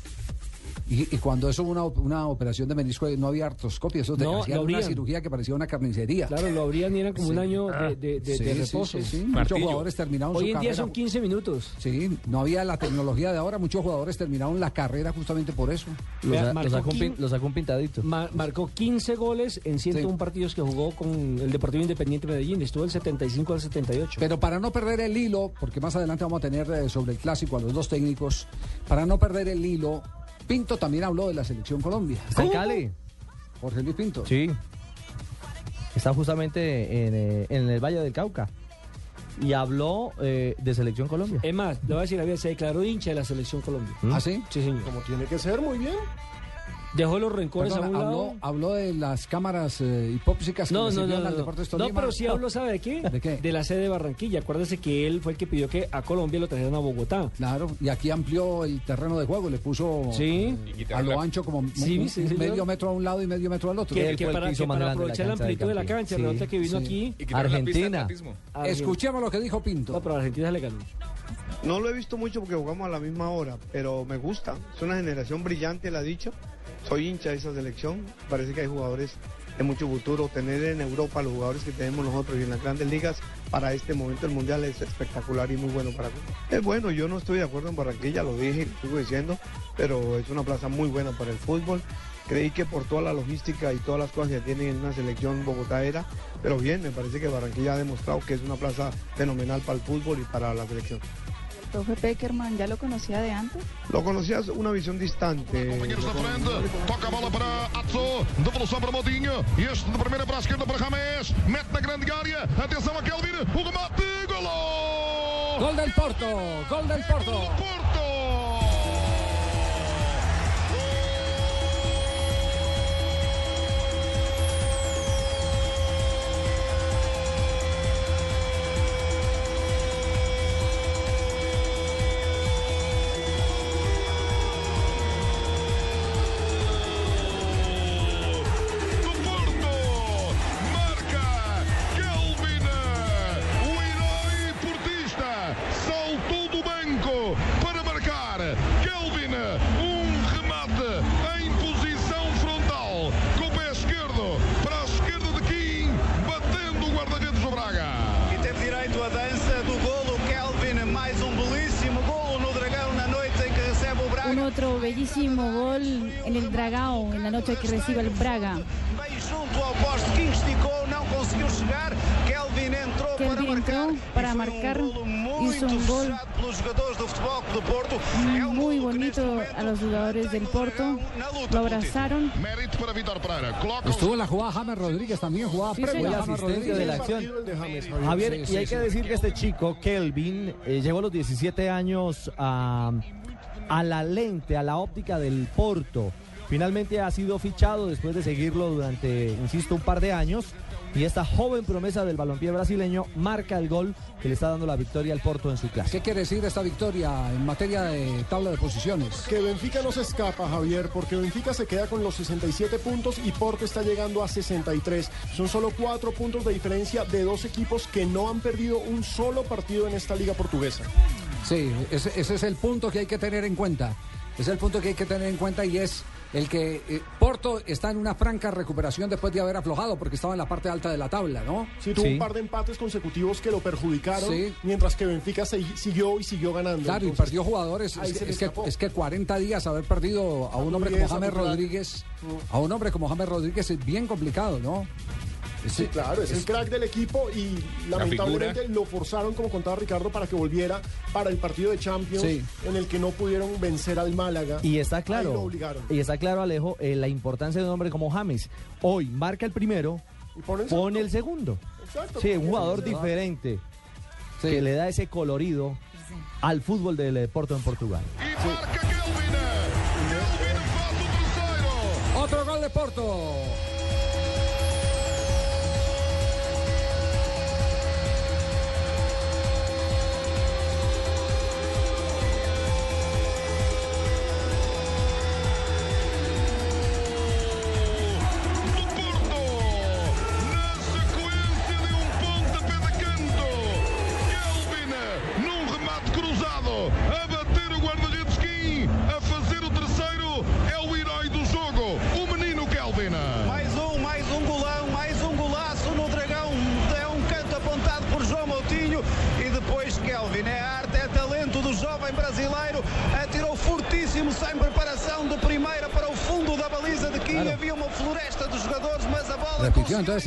Y, y cuando eso una, una operación de menisco no había artroscopia, eso te No, hacían una cirugía que parecía una carnicería. Claro, lo abrían y eran como un año de, de- de- Sí, de sí, reposo. sí, sí. Muchos jugadores terminaron Hoy su en día son 15 minutos. Sí, no había la tecnología de ahora, muchos jugadores terminaron la carrera justamente por eso. Lo, Vea, sa- lo marcó sacó un quin- pin- lo sacó un pintadito. Ma- marcó 15 goles en 101 partidos que jugó con el Deportivo Independiente de Medellín. Estuvo del 75 al 78. Pero para no perder el hilo, porque más adelante vamos a tener eh, sobre el clásico a los dos técnicos, para no perder el hilo, Pinto también habló de la selección Colombia. ¿Está en Cali? Jorge Luis Pinto. Sí. Está justamente en, eh, en el Valle del Cauca. Y habló eh, de Selección Colombia. Es más, le voy a decir, había se declaró hincha de la Selección Colombia. ¿Ah, sí? Sí, señor. Como tiene que ser, muy bien. Dejó los rencores Perdona, a un habló, lado. habló de las cámaras eh, hipópsicas que No, no, sirvieron no, al no. Deportes No, pero sí habló, ¿sabe de qué? ¿De qué? la sede de Barranquilla. Acuérdese que él fue el que pidió que a Colombia lo trajeran a Bogotá. Claro, y aquí amplió el terreno de juego, le puso Sí. eh, a lo ancho como Sí, un- sí, medio metro a un lado y medio metro al otro. Que, que para, que para aprovechar la amplitud de la cancha, Sí, resulta que vino sí. aquí. Y quitaron la pista de Argentina. Escuchemos lo que dijo Pinto. No, pero a Argentina le ganó. No lo he visto mucho porque jugamos a la misma hora, pero me gusta. Es una generación brillante, la ha dicho. Soy hincha de esa selección. Parece que hay jugadores de mucho futuro. Tener en Europa los jugadores que tenemos nosotros y en las grandes ligas para este momento del mundial es espectacular y muy bueno para Colombia. Es bueno, yo no estoy de acuerdo en Barranquilla, lo dije y lo sigo diciendo, pero es una plaza muy buena para el fútbol. Creí que por toda la logística y todas las cosas que tiene en una selección Bogotá era, pero bien, me parece que Barranquilla ha demostrado que es una plaza fenomenal para el fútbol y para la selección. Profe Peckerman ya lo conocía de antes. Lo conocías una visión distante. Companheiros na frente, toca a bola para Atso, devolução para Modinho, este de primeira para a esquerda para James, mete na grande área, atenção a Kelvin, o remate, golo! Gol del Porto, gol del Porto. Kelvin, noche que recibe el Braga. Kelvin entrou para marcar. entró para marcar, hizo un gol muy bonito a los jugadores del Porto. Lo abrazaron. Estuvo en la jugada James Rodríguez también, jugaba Sí, previa señor. a Fue James Rodríguez. de la acción. Javier, y hay que decir que este chico, Kelvin, eh, llegó a los 17 años a, a la lente, a la óptica del Porto. Finalmente ha sido fichado después de seguirlo durante, insisto, un par de años. Y esta joven promesa del balompié brasileño marca el gol que le está dando la victoria al Porto en su clase. ¿Qué quiere decir esta victoria en materia de tabla de posiciones? Que Benfica no se escapa, Javier, porque Benfica se queda con los 67 puntos y Porto está llegando a 63. Son solo cuatro puntos de diferencia de dos equipos que no han perdido un solo partido en esta liga portuguesa. Sí, ese, ese es el punto que hay que tener en cuenta. Es el punto que hay que tener en cuenta y es el que eh, Porto está en una franca recuperación después de haber aflojado porque estaba en la parte alta de la tabla, ¿no? Sí, tuvo un par de empates consecutivos que lo perjudicaron, Sí. mientras que Benfica se- siguió y siguió ganando. Claro, y perdió jugadores. ahí Es se que, es, que, escapó. es que 40 días haber perdido a un hombre como James. Rodríguez, a un hombre como James Rodríguez es bien complicado, ¿no? Sí, claro, es, el crack del equipo y lamentablemente figura. lo forzaron, como contaba Ricardo, para que volviera para el partido de Champions Sí. en el que no pudieron vencer al Málaga. Y está lo claro, obligaron. y está claro, Alejo, eh, la importancia de un hombre como James. Hoy marca el primero, pone el segundo. Exacto, Sí, un jugador diferente que le da ese colorido al fútbol del Porto en Portugal. Otro gol de Porto.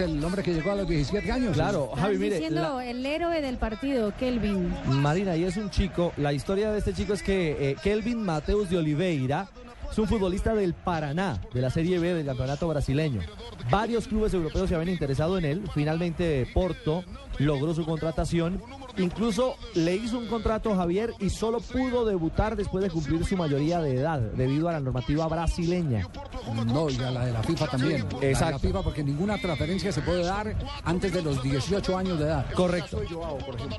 El hombre que llegó a los 17 años. Claro, Javi, mire, la- el héroe del partido, Kelvin. Marina, y es un chico, la historia de este chico es que eh, Kelvin Mateus de Oliveira es un futbolista del Paraná, de la Serie B del Campeonato Brasileño. Varios clubes europeos se habían interesado en él, finalmente Porto logró su contratación, incluso le hizo un contrato a Javier y solo pudo debutar después de cumplir su mayoría de edad, debido a la normativa brasileña. No, y a la de la FIFA también. La de La Exacto. FIFA porque ninguna transferencia se puede dar antes de los 18 años de edad. Correcto.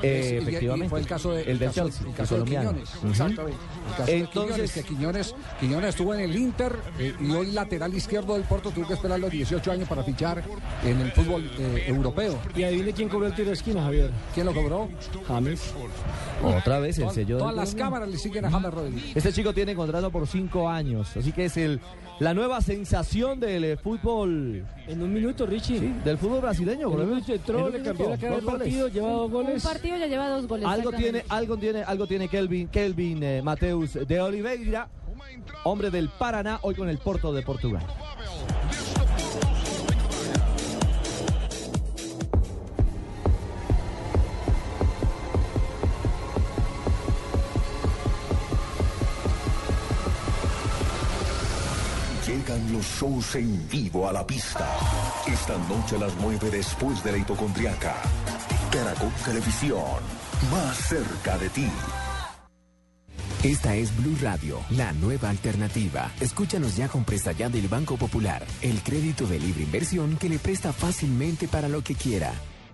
Eh, y- y efectivamente. fue el caso de, El del caso- Chelsea, el caso de. Quiñones. Exactamente. El caso de Entonces- Quiñones, que Quiñones, Quiñones estuvo en el Inter eh, y hoy lateral izquierdo del Porto tuvo que esperar los 18 años para fichar en el fútbol eh, europeo. Y adivine quién cobró el tiro de esquina, Javier. ¿Quién lo cobró? James. Otra vez el Todas- sello Todas las cámaras le siguen a James Rodríguez. Este chico tiene contrato por cinco años, así que es el la nueva sensación del eh, fútbol. En un minuto, Richie. Sí, del fútbol brasileño. En un minuto entró, en un le cambió la minuto, cara del dos goles. partido, lleva dos Un goles. partido ya lleva dos goles. Algo tiene, algo tiene, algo tiene Kelvin, Kelvin eh, Mateus de Oliveira, hombre del Paraná, hoy con el Porto de Portugal. Los shows en vivo a la pista. Esta noche a las 9 después de la hipocondriaca. Caracol Televisión. Más cerca de ti. Esta es Blue Radio, la nueva alternativa. Escúchanos ya con presta ya del Banco Popular, el crédito de libre inversión que le presta fácilmente para lo que quiera.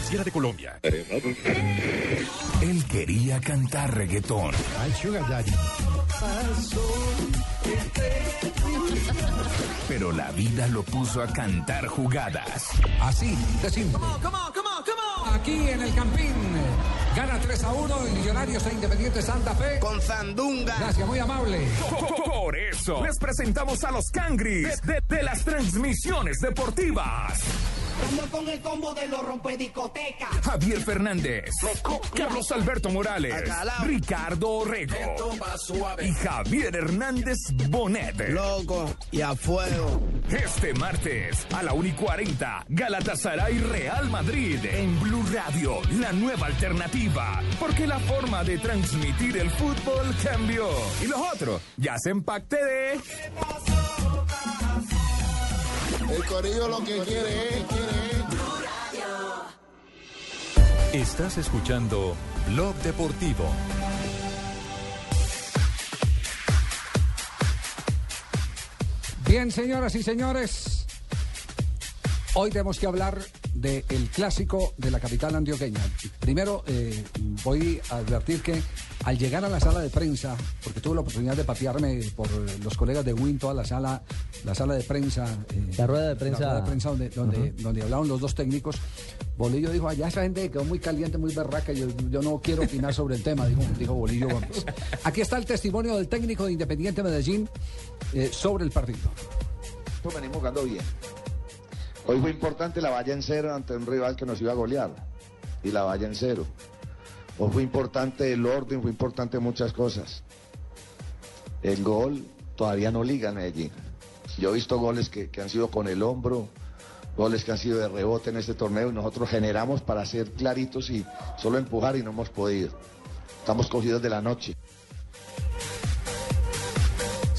Superfinanciera de Colombia. Él quería cantar reggaetón. Ay, Sugar Daddy. Pero la vida lo puso a cantar jugadas. Así, de simple. Aquí en el Campín. Gana 3 a 1 el Millonarios e Independiente Santa Fe. Con Zandunga. Gracias, muy amable. Por eso les presentamos a los Cangris de, de las transmisiones deportivas. Ando con el combo de los rompediscotecas. Javier Fernández, Carlos Alberto Morales. Ricardo Orrego y Javier Hernández Bonet. Loco y a fuego. Este martes a la 1 y 40, Galatasaray Real Madrid en Blue Radio, la nueva alternativa. Porque la forma de transmitir el fútbol cambió. Y los otros ya se empacte de. El corillo lo que quiere. Estás escuchando Blog Deportivo. Bien, señoras y señores, hoy tenemos que hablar del clásico de la capital antioqueña. Primero, eh, voy a advertir que al llegar a la sala de prensa, porque tuve la oportunidad de patearme por los colegas de Win, toda la sala, la sala de prensa, eh, La rueda de prensa. la rueda de prensa donde, donde, donde hablaban los dos técnicos, Bolillo dijo, allá esa gente quedó muy caliente, muy berraca, yo, yo no quiero opinar sobre el tema, dijo, dijo Bolillo Gómez. Aquí está el testimonio del técnico de Independiente Medellín eh, sobre el partido. Venimos jugando bien. Hoy fue importante la valla en cero ante un rival que nos iba a golear. Y la valla en cero. Fue importante el orden, fue importante muchas cosas. El gol todavía no liga en Medellín. Yo he visto goles que, que han sido con el hombro, goles que han sido de rebote en este torneo y nosotros generamos para ser claritos y solo empujar y no hemos podido. Estamos cogidos de la noche.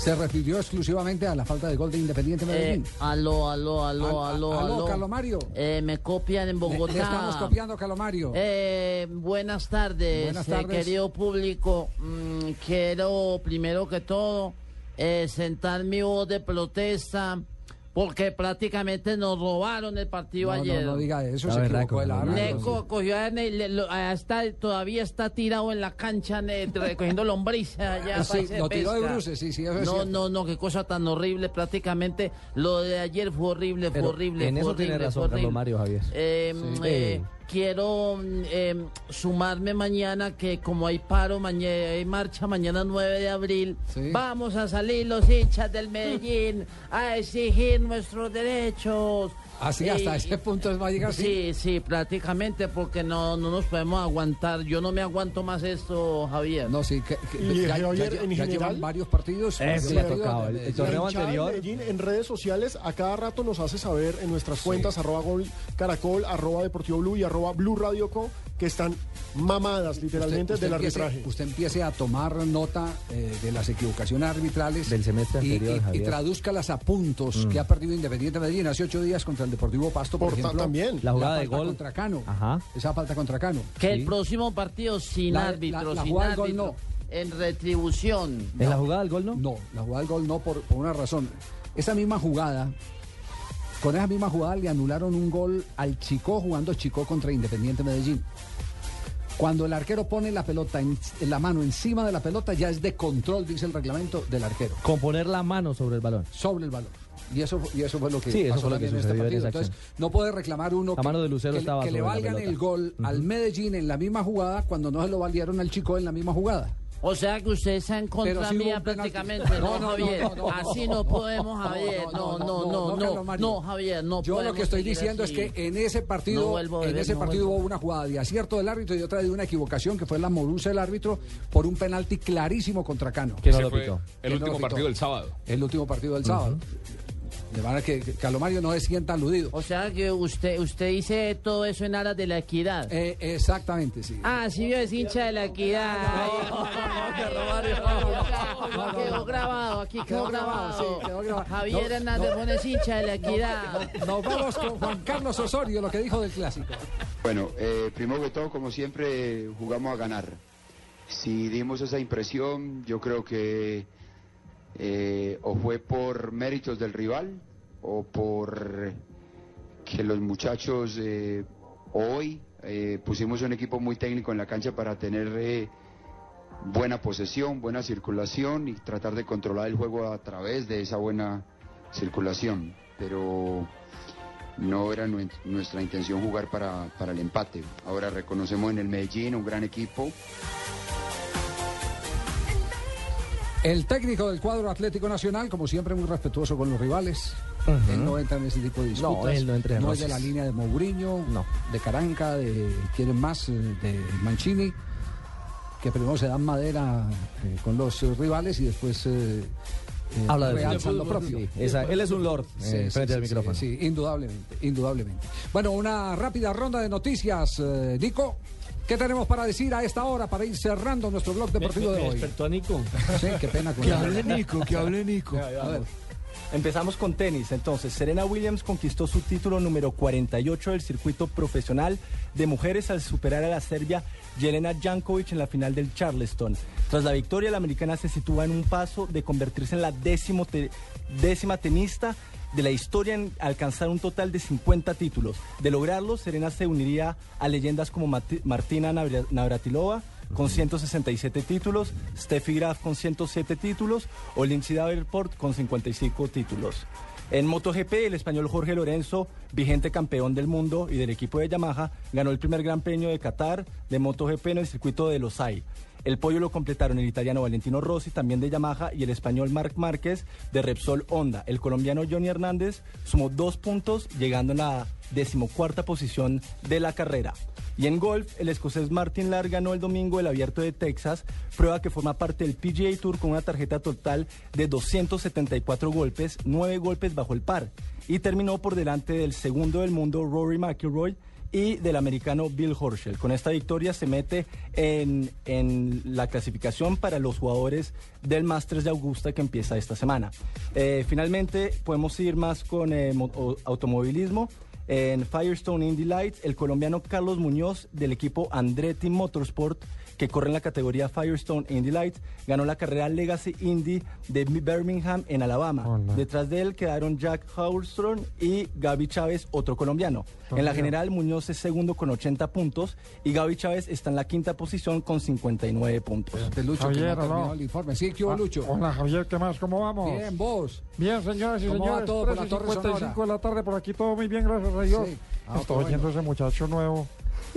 Se refirió exclusivamente a la falta de gol de Independiente Medellín. Eh, aló, aló, aló, Al- aló, aló, aló. Calomario. Eh, me copian en Bogotá. estamos copiando, Calomario. Eh, buenas tardes, querido público. Mm, quiero, primero que todo, eh, sentar mi voz de protesta porque prácticamente nos robaron el partido No, no, ayer. no diga eso, La se verdad, equivocó el árbitro. Neco cogió a ne- le- lo- a- está, todavía está tirado en la cancha ne- recogiendo lombrices allá. Sí, lo tiró de bruces, sí, sí, eso es No, cierto. no, no, qué cosa tan horrible. Prácticamente lo de ayer fue horrible, fue Pero horrible. en fue eso tiene horrible, razón fue horrible. Carlos Mario Javier. Eh, Sí. eh, quiero eh, sumarme mañana que como hay paro, mañana hay marcha mañana 9 de abril, vamos a salir los hinchas del Medellín a exigir nuestros derechos. Así, hasta Y- ese punto va a llegar. Sí, sí, prácticamente porque no, no nos podemos aguantar. Yo no me aguanto más esto, Javier. No, sí, que, que- Y ya, Javier, ya- en ya general, llevan varios partidos. Sí, partidos de- de- La hinchada de Medellín en redes sociales a cada rato nos hace saber en nuestras cuentas arroba gol caracol, arroba deportivo blue y arroba blue radio co que están mamadas literalmente Usted- usted del empiece- arbitraje. usted empiece a tomar nota eh, de las equivocaciones arbitrales Del semestre y, anterior, y- y tradúzcalas a puntos Mm. que ha perdido Independiente Medellín hace ocho días contra el Deportivo Pasto, por, Por ejemplo. también. La jugada de falta gol. contra Cano. Ajá. Esa falta contra Cano. Que el próximo partido sin La- árbitro, la- la sin gol árbitro, no. en retribución. ¿En la jugada del gol no? No, la jugada del gol no, por, por una razón. Esa misma jugada, con esa misma jugada le anularon un gol al Chico jugando Chico contra Independiente Medellín. Cuando el arquero pone la pelota en, en la mano encima de la pelota, ya es de control, dice el reglamento del arquero. Con poner la mano sobre el balón. Sobre el balón. Y eso, y eso fue lo que Sí, pasó también en este en partido. Entonces, no puede reclamar uno La que, mano de Lucero que- le valgan el gol al Medellín en la misma jugada cuando no se lo valieron al Chico en la misma jugada. O sea que usted está en contra sí mía prácticamente. No, Javier. no, no, no. Así no podemos, Javier. No, no, no, no. No, Javier, no Yo lo que estoy diciendo así. es que en ese No partido, en ese no partido vuelvo. hubo una jugada de acierto del árbitro y otra de una equivocación que fue la morusa del árbitro por un penalti clarísimo contra Cano. Que no lo fue pitó. el último lo pitó. partido del sábado. El último partido del sábado. De manera que, que Calomario no se sienta aludido. O sea que usted, usted dice todo eso en aras de la equidad. Eh, exactamente, sí. Ah, sí, yo es hincha de la equidad. Quedó grabado, aquí quedó grabado. sí, quedó grabado. Javier No, Hernández no. Hincha de la equidad. Nos vamos con Juan Carlos Osorio, lo que dijo del clásico. Bueno, eh, primero que todo, como siempre, jugamos a ganar. Si dimos esa impresión, yo creo que eh, o fue por méritos del rival o por que los muchachos eh, hoy eh, pusimos un equipo muy técnico en la cancha para tener eh, buena posesión, buena circulación y tratar de controlar el juego a través de esa buena circulación. Pero no era nue- nuestra intención jugar para, para el empate. Ahora reconocemos en el Medellín un gran equipo. El técnico del cuadro Atlético Nacional, como siempre, muy respetuoso con los rivales. Él no entra en ese tipo de disputas. No, él no entra en No es de la línea de Mourinho, de Caranca, de quieren más, eh, de Mancini, que primero se dan madera eh, con los eh, rivales y después eh, eh, Habla del realzan lo propio. Sí, esa- él es un lord, frente al micrófono. Sí, indudablemente, indudablemente. Bueno, una rápida ronda de noticias, Nico. ¿Qué tenemos para decir a esta hora para ir cerrando nuestro blog deportivo Me- me de hoy? despertó a Nico. Sí, qué pena con Que hable Nico, que hable Nico. A ver. Empezamos con tenis. Entonces, Serena Williams conquistó su título número 48 del circuito profesional de mujeres al superar a la serbia Jelena Jankovic en la final del Charleston. Tras la victoria, la americana se sitúa en un paso de convertirse en la décimo te- décima tenista de la historia en alcanzar un total de 50 títulos. De lograrlo, Serena se uniría a leyendas como Mati- Martina Navra- Navratilova con 167 títulos, Steffi Graf con 107 títulos o Lindsay Davenport con 55 títulos. En MotoGP, el español Jorge Lorenzo, vigente campeón del mundo y del equipo de Yamaha, ganó el primer Gran Premio de Qatar de MotoGP en el circuito de Losail. El podio lo completaron el italiano Valentino Rossi, también de Yamaha, y el español Marc Márquez de Repsol Honda. El colombiano Johnny Hernández sumó dos puntos, llegando a la decimocuarta posición de la carrera. Y en golf, el escocés Martin Lar ganó el domingo el Abierto de Texas, prueba que forma parte del PGA Tour con una tarjeta total de 274 golpes, 9 golpes bajo el par, y terminó por delante del segundo del mundo Rory McIlroy y del americano Bill Horschel. Con esta victoria se mete en, en la clasificación para los jugadores del Masters de Augusta que empieza esta semana. Eh, finalmente, podemos ir más con eh, automovilismo. En Firestone Indy Lights, el colombiano Carlos Muñoz del equipo Andretti Motorsport, que corre en la categoría Firestone Indy Lights, ganó la carrera Legacy Indy de Birmingham en Alabama. Detrás de él quedaron Jack Howstrom y Gaby Chávez, otro colombiano. En la general, Muñoz es segundo con 80 puntos y Gaby Chávez está en la quinta posición con 59 puntos. De Lucho, que no terminado el informe. Sí, ¿qué hubo, Ah, Lucho? Hola Javier, ¿qué más? ¿Cómo vamos? Bien, vos. Bien, señoras y ¿Cómo va señores. todo por la 3 y Torre 55 de la tarde, por aquí todo muy bien, gracias a Dios. Sí. Ah, Estoy oyendo bueno. ese muchacho nuevo.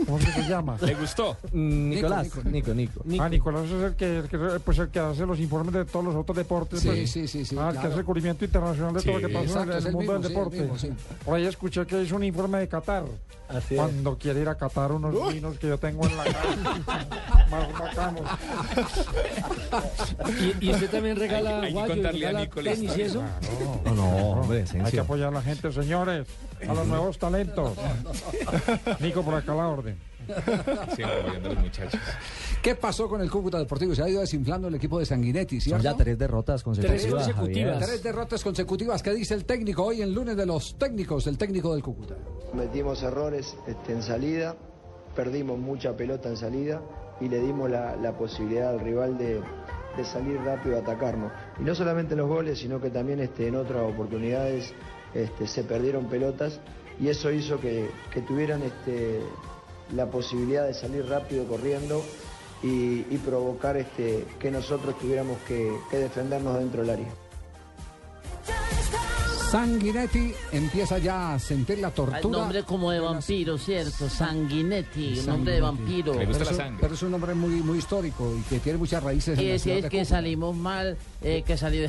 ¿Cómo se llama? ¿Le gustó? Nicolás, Nico, Nico. Ah, Nicolás es el que, el que, pues el que hace los informes de todos los otros deportes. Sí, pues. sí, sí, sí, Ah, el que hace el cubrimiento internacional de todo lo que pasa en exacto, el, es en el el mundo mismo, del sí, el deporte. mismo, sí. Por ahí escuché que hizo un informe de Qatar. Así es. Cuando quiere ir a Qatar unos vinos que yo tengo en la casa. más bacanos. ¿Y, y usted también regala Hay que guayo, contarle a regala Nico la tenis y eso? No, no, hombre, Hay que apoyar a la gente, señores. A los nuevos talentos. Nico, por acá la orden. Siempre apoyando a los muchachos. ¿Qué pasó con el Cúcuta Deportivo? Se ha ido desinflando el equipo de Sanguinetti, Son ¿cierto? ya tres derrotas consecutivas, Javier. Tres derrotas consecutivas. ¿Qué dice el técnico hoy en lunes de los técnicos, el técnico del Cúcuta? Cometimos errores este, en salida, perdimos mucha pelota en salida y le dimos la, la posibilidad al rival de, de salir rápido a atacarnos. Y no solamente en los goles, sino que también este, en otras oportunidades este, se perdieron pelotas y eso hizo que, que tuvieran este, la posibilidad de salir rápido corriendo y, provocar este, que nosotros tuviéramos que defendernos dentro del área. Sanguinetti empieza ya a sentir la El tortura. nombre como de vampiro, ¿cierto? Sanguinetti, un nombre de vampiro. pero, es, pero es un nombre muy, muy histórico y que tiene muchas raíces en Y la si ciudad es de que salimos mal, eh, que salió.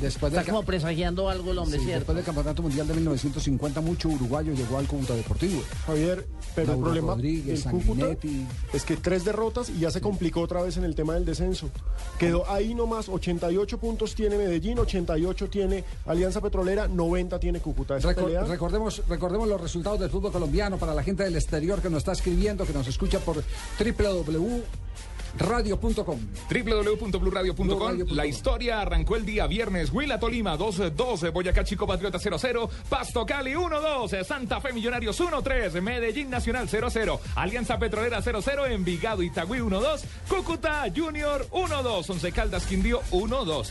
Después Está como presagiando algo el hombre, Sí, ¿cierto? después del Campeonato Mundial de 1950, mucho uruguayo llegó al Cúcuta Deportivo. Javier, pero el problema Rodríguez, Cúcuta es que tres derrotas y ya se complicó otra vez en el tema del descenso. Quedó ahí nomás, 88 puntos tiene Medellín, 88 tiene Alianza Petrolera, 90 tiene Cúcuta. Esa Recor- pelea- recordemos, recordemos los resultados del fútbol colombiano para la gente del exterior que nos está escribiendo, que nos escucha por www.radio.com. www.bluradio.com La historia arrancó el día viernes. Huila Tolima 2-2, Boyacá Chico Patriota 0-0, Pasto Cali 1-2, Santa Fe Millonarios 1-3, Medellín Nacional 0-0, Alianza Petrolera 0-0, Envigado Itagüí 1-2, Cúcuta Junior 1-2, Once Caldas Quindío 1-2.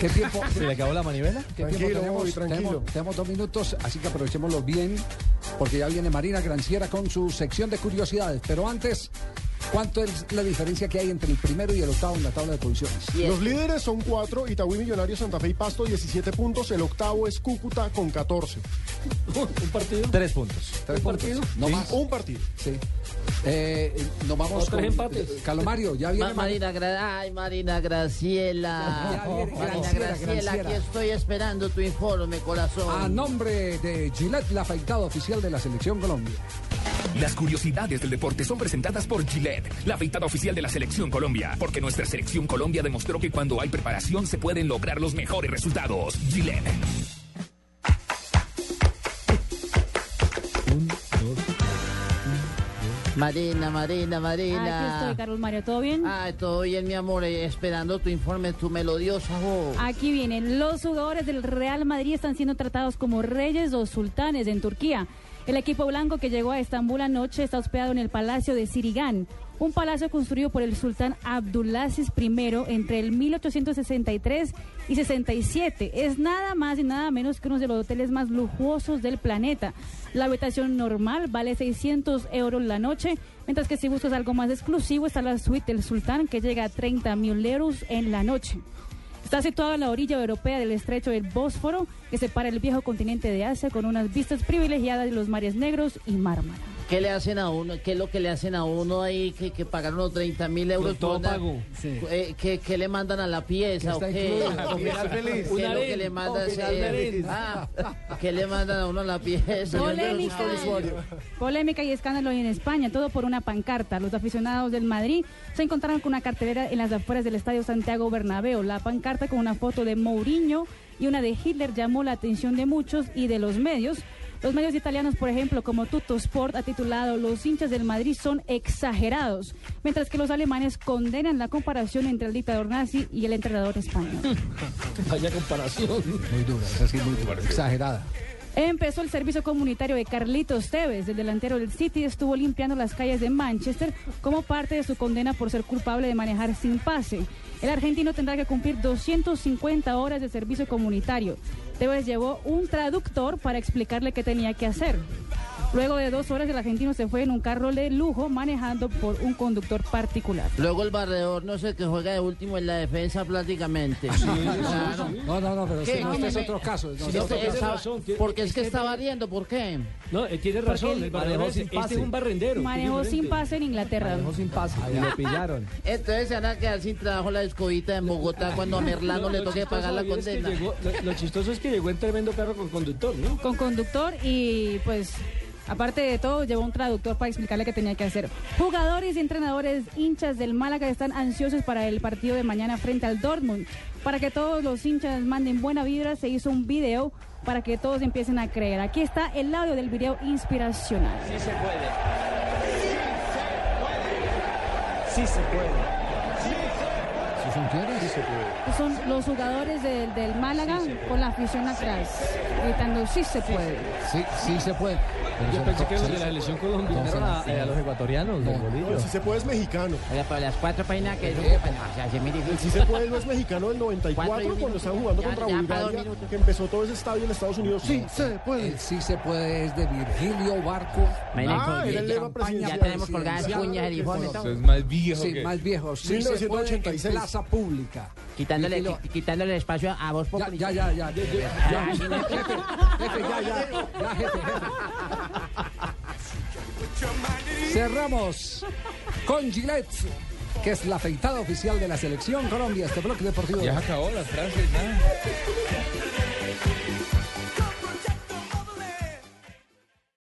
¿Qué tiempo? ¿Se le acabó la manivela? ¿Qué Tranquilo, tiempo tenemos? Bobby, tranquilo. Tenemos, tenemos dos minutos, así que aprovechémoslo bien, porque ya viene Marina Granciera con su sección de curiosidades. Pero antes, ¿cuánto es la diferencia que hay entre el primero y el octavo en la tabla de posiciones? Los líderes son cuatro, Itagüí Millonarios, Santa Fe y Pasto, 17 puntos. El octavo es Cúcuta con 14. ¿Un partido? Tres puntos. ¿Tres ¿Un puntos? partido? No Sí, más. Un partido. Sí. Eh, nos vamos con tres empates. Calomario, ya viene Ma- Marina, Gra- ay, Marina Graciela. Ya viene Marina Graciela, Graciela, Graciela. aquí estoy esperando tu informe, corazón. A nombre de Gillette, la afeitada oficial de la Selección Colombia. Las curiosidades del deporte son presentadas por Gillette, la afeitada oficial de la Selección Colombia, porque nuestra Selección Colombia demostró que cuando hay preparación se pueden lograr los mejores resultados. Gillette. Marina, Marina, Marina. Aquí estoy, Carlos Mario, ¿todo bien? Ay, todo bien, mi amor, eh, esperando tu informe, tu melodiosa voz. Aquí vienen. Los jugadores del Real Madrid están siendo tratados como reyes o sultanes en Turquía. El equipo blanco que llegó a Estambul anoche está hospedado en el Palacio de Sirigan, un palacio construido por el sultán Abdulaziz I entre el 1863 y 67. Es nada más y nada menos que uno de los hoteles más lujosos del planeta. La habitación normal vale 600 euros la noche, mientras que si buscas algo más exclusivo está la suite del sultán que llega a 30 mil euros en la noche. Está situado en la orilla europea del estrecho del Bósforo, que separa el viejo continente de Asia con unas vistas privilegiadas de los mares negros y Mármara. ¿Qué le hacen a uno? ¿Qué es lo que le hacen a uno ahí que, que pagan unos 30 mil euros? Todo por una- pago. Eh, ¿qué, qué le mandan a la pieza? ¿O está qué? incluido. ¿Qué Final feliz. es Un lo que harén. le mandan? Un final feliz. Ah, ¿Qué le mandan a uno a la pieza? Polémica, polémica y escándalo en España, todo por una pancarta. Los aficionados del Madrid se encontraron con una cartelera en las afueras del Estadio Santiago Bernabéu. La pancarta con una foto de Mourinho y una de Hitler llamó la atención de muchos y de los medios. Los medios italianos, por ejemplo, como Tutto Sport, ha titulado Los hinchas del Madrid son exagerados, mientras que los alemanes condenan la comparación entre el dictador nazi y el entrenador español. Vaya comparación. Muy dura, es así, muy dura, exagerada. Empezó el servicio comunitario de Carlitos Tevez, el delantero del City, estuvo limpiando las calles de Manchester como parte de su condena por ser culpable de manejar sin pase. El argentino tendrá que cumplir 250 horas de servicio comunitario. Tevez llevó un traductor para explicarle qué tenía que hacer. Luego de dos horas, el argentino se fue en un carro de lujo manejando por un conductor particular. Luego el barredor no sé que juega de último en la defensa prácticamente. Claro. No, no, no, pero ¿Qué? este, no, este es otro caso. no, Sí, este es este porque es que estaba riendo, ¿por qué? No, eh, tiene razón. El es- sin este pase. es un barrendero. Manejó sin pase en Inglaterra. Manejó sin pase, y lo pillaron. Entonces se van a quedar sin trabajo la escobita en Bogotá cuando a Merlano No, le toque pagar la Javier, es que condena. llegó- lo, lo chistoso es que llegó en tremendo carro con conductor, ¿no? con conductor y pues aparte de todo llevó un traductor para explicarle qué tenía que hacer. Jugadores y entrenadores hinchas del Málaga están ansiosos para el partido de mañana frente al Dortmund. Para que todos los hinchas manden buena vibra se hizo un video para que todos empiecen a creer. Aquí está el audio del video inspiracional. Sí se puede. Sí se puede. ¿Sí son quiénes? Sí se puede. Son los jugadores del, del Málaga con la afición atrás, gritando sí se puede. Sí, sí se puede. Pero Yo pensé que era se- de la selección colombiana. Dijeron a, eh, a los ecuatorianos No, si se puede es mexicano. Oiga, para las cuatro páginas que El si se puede no es mexicano del 94 Cuatro y un cuando estaban jugando Ya, contra ya, Bulgaria, que empezó todo ese estadio en Estados Unidos. Sí, se puede. El sí se puede es de Virgilio Barco. Ah, era el lema Campaña presidencial. Ya tenemos colgadas cuñas, el de informe. Es más viejo Sí, más viejo. Sí 1986. se puede en plaza pública. Quitándole, qui- quitándole el espacio a vos Ya, Populi. ya, ya, ya. ya, ya, jefe, jefe, ya, ya, ya, jefe, jefe. Cerramos con Gillette, que es la afeitada oficial de la selección Colombia. Este bloque deportivo. Ya acabó las frases, nada.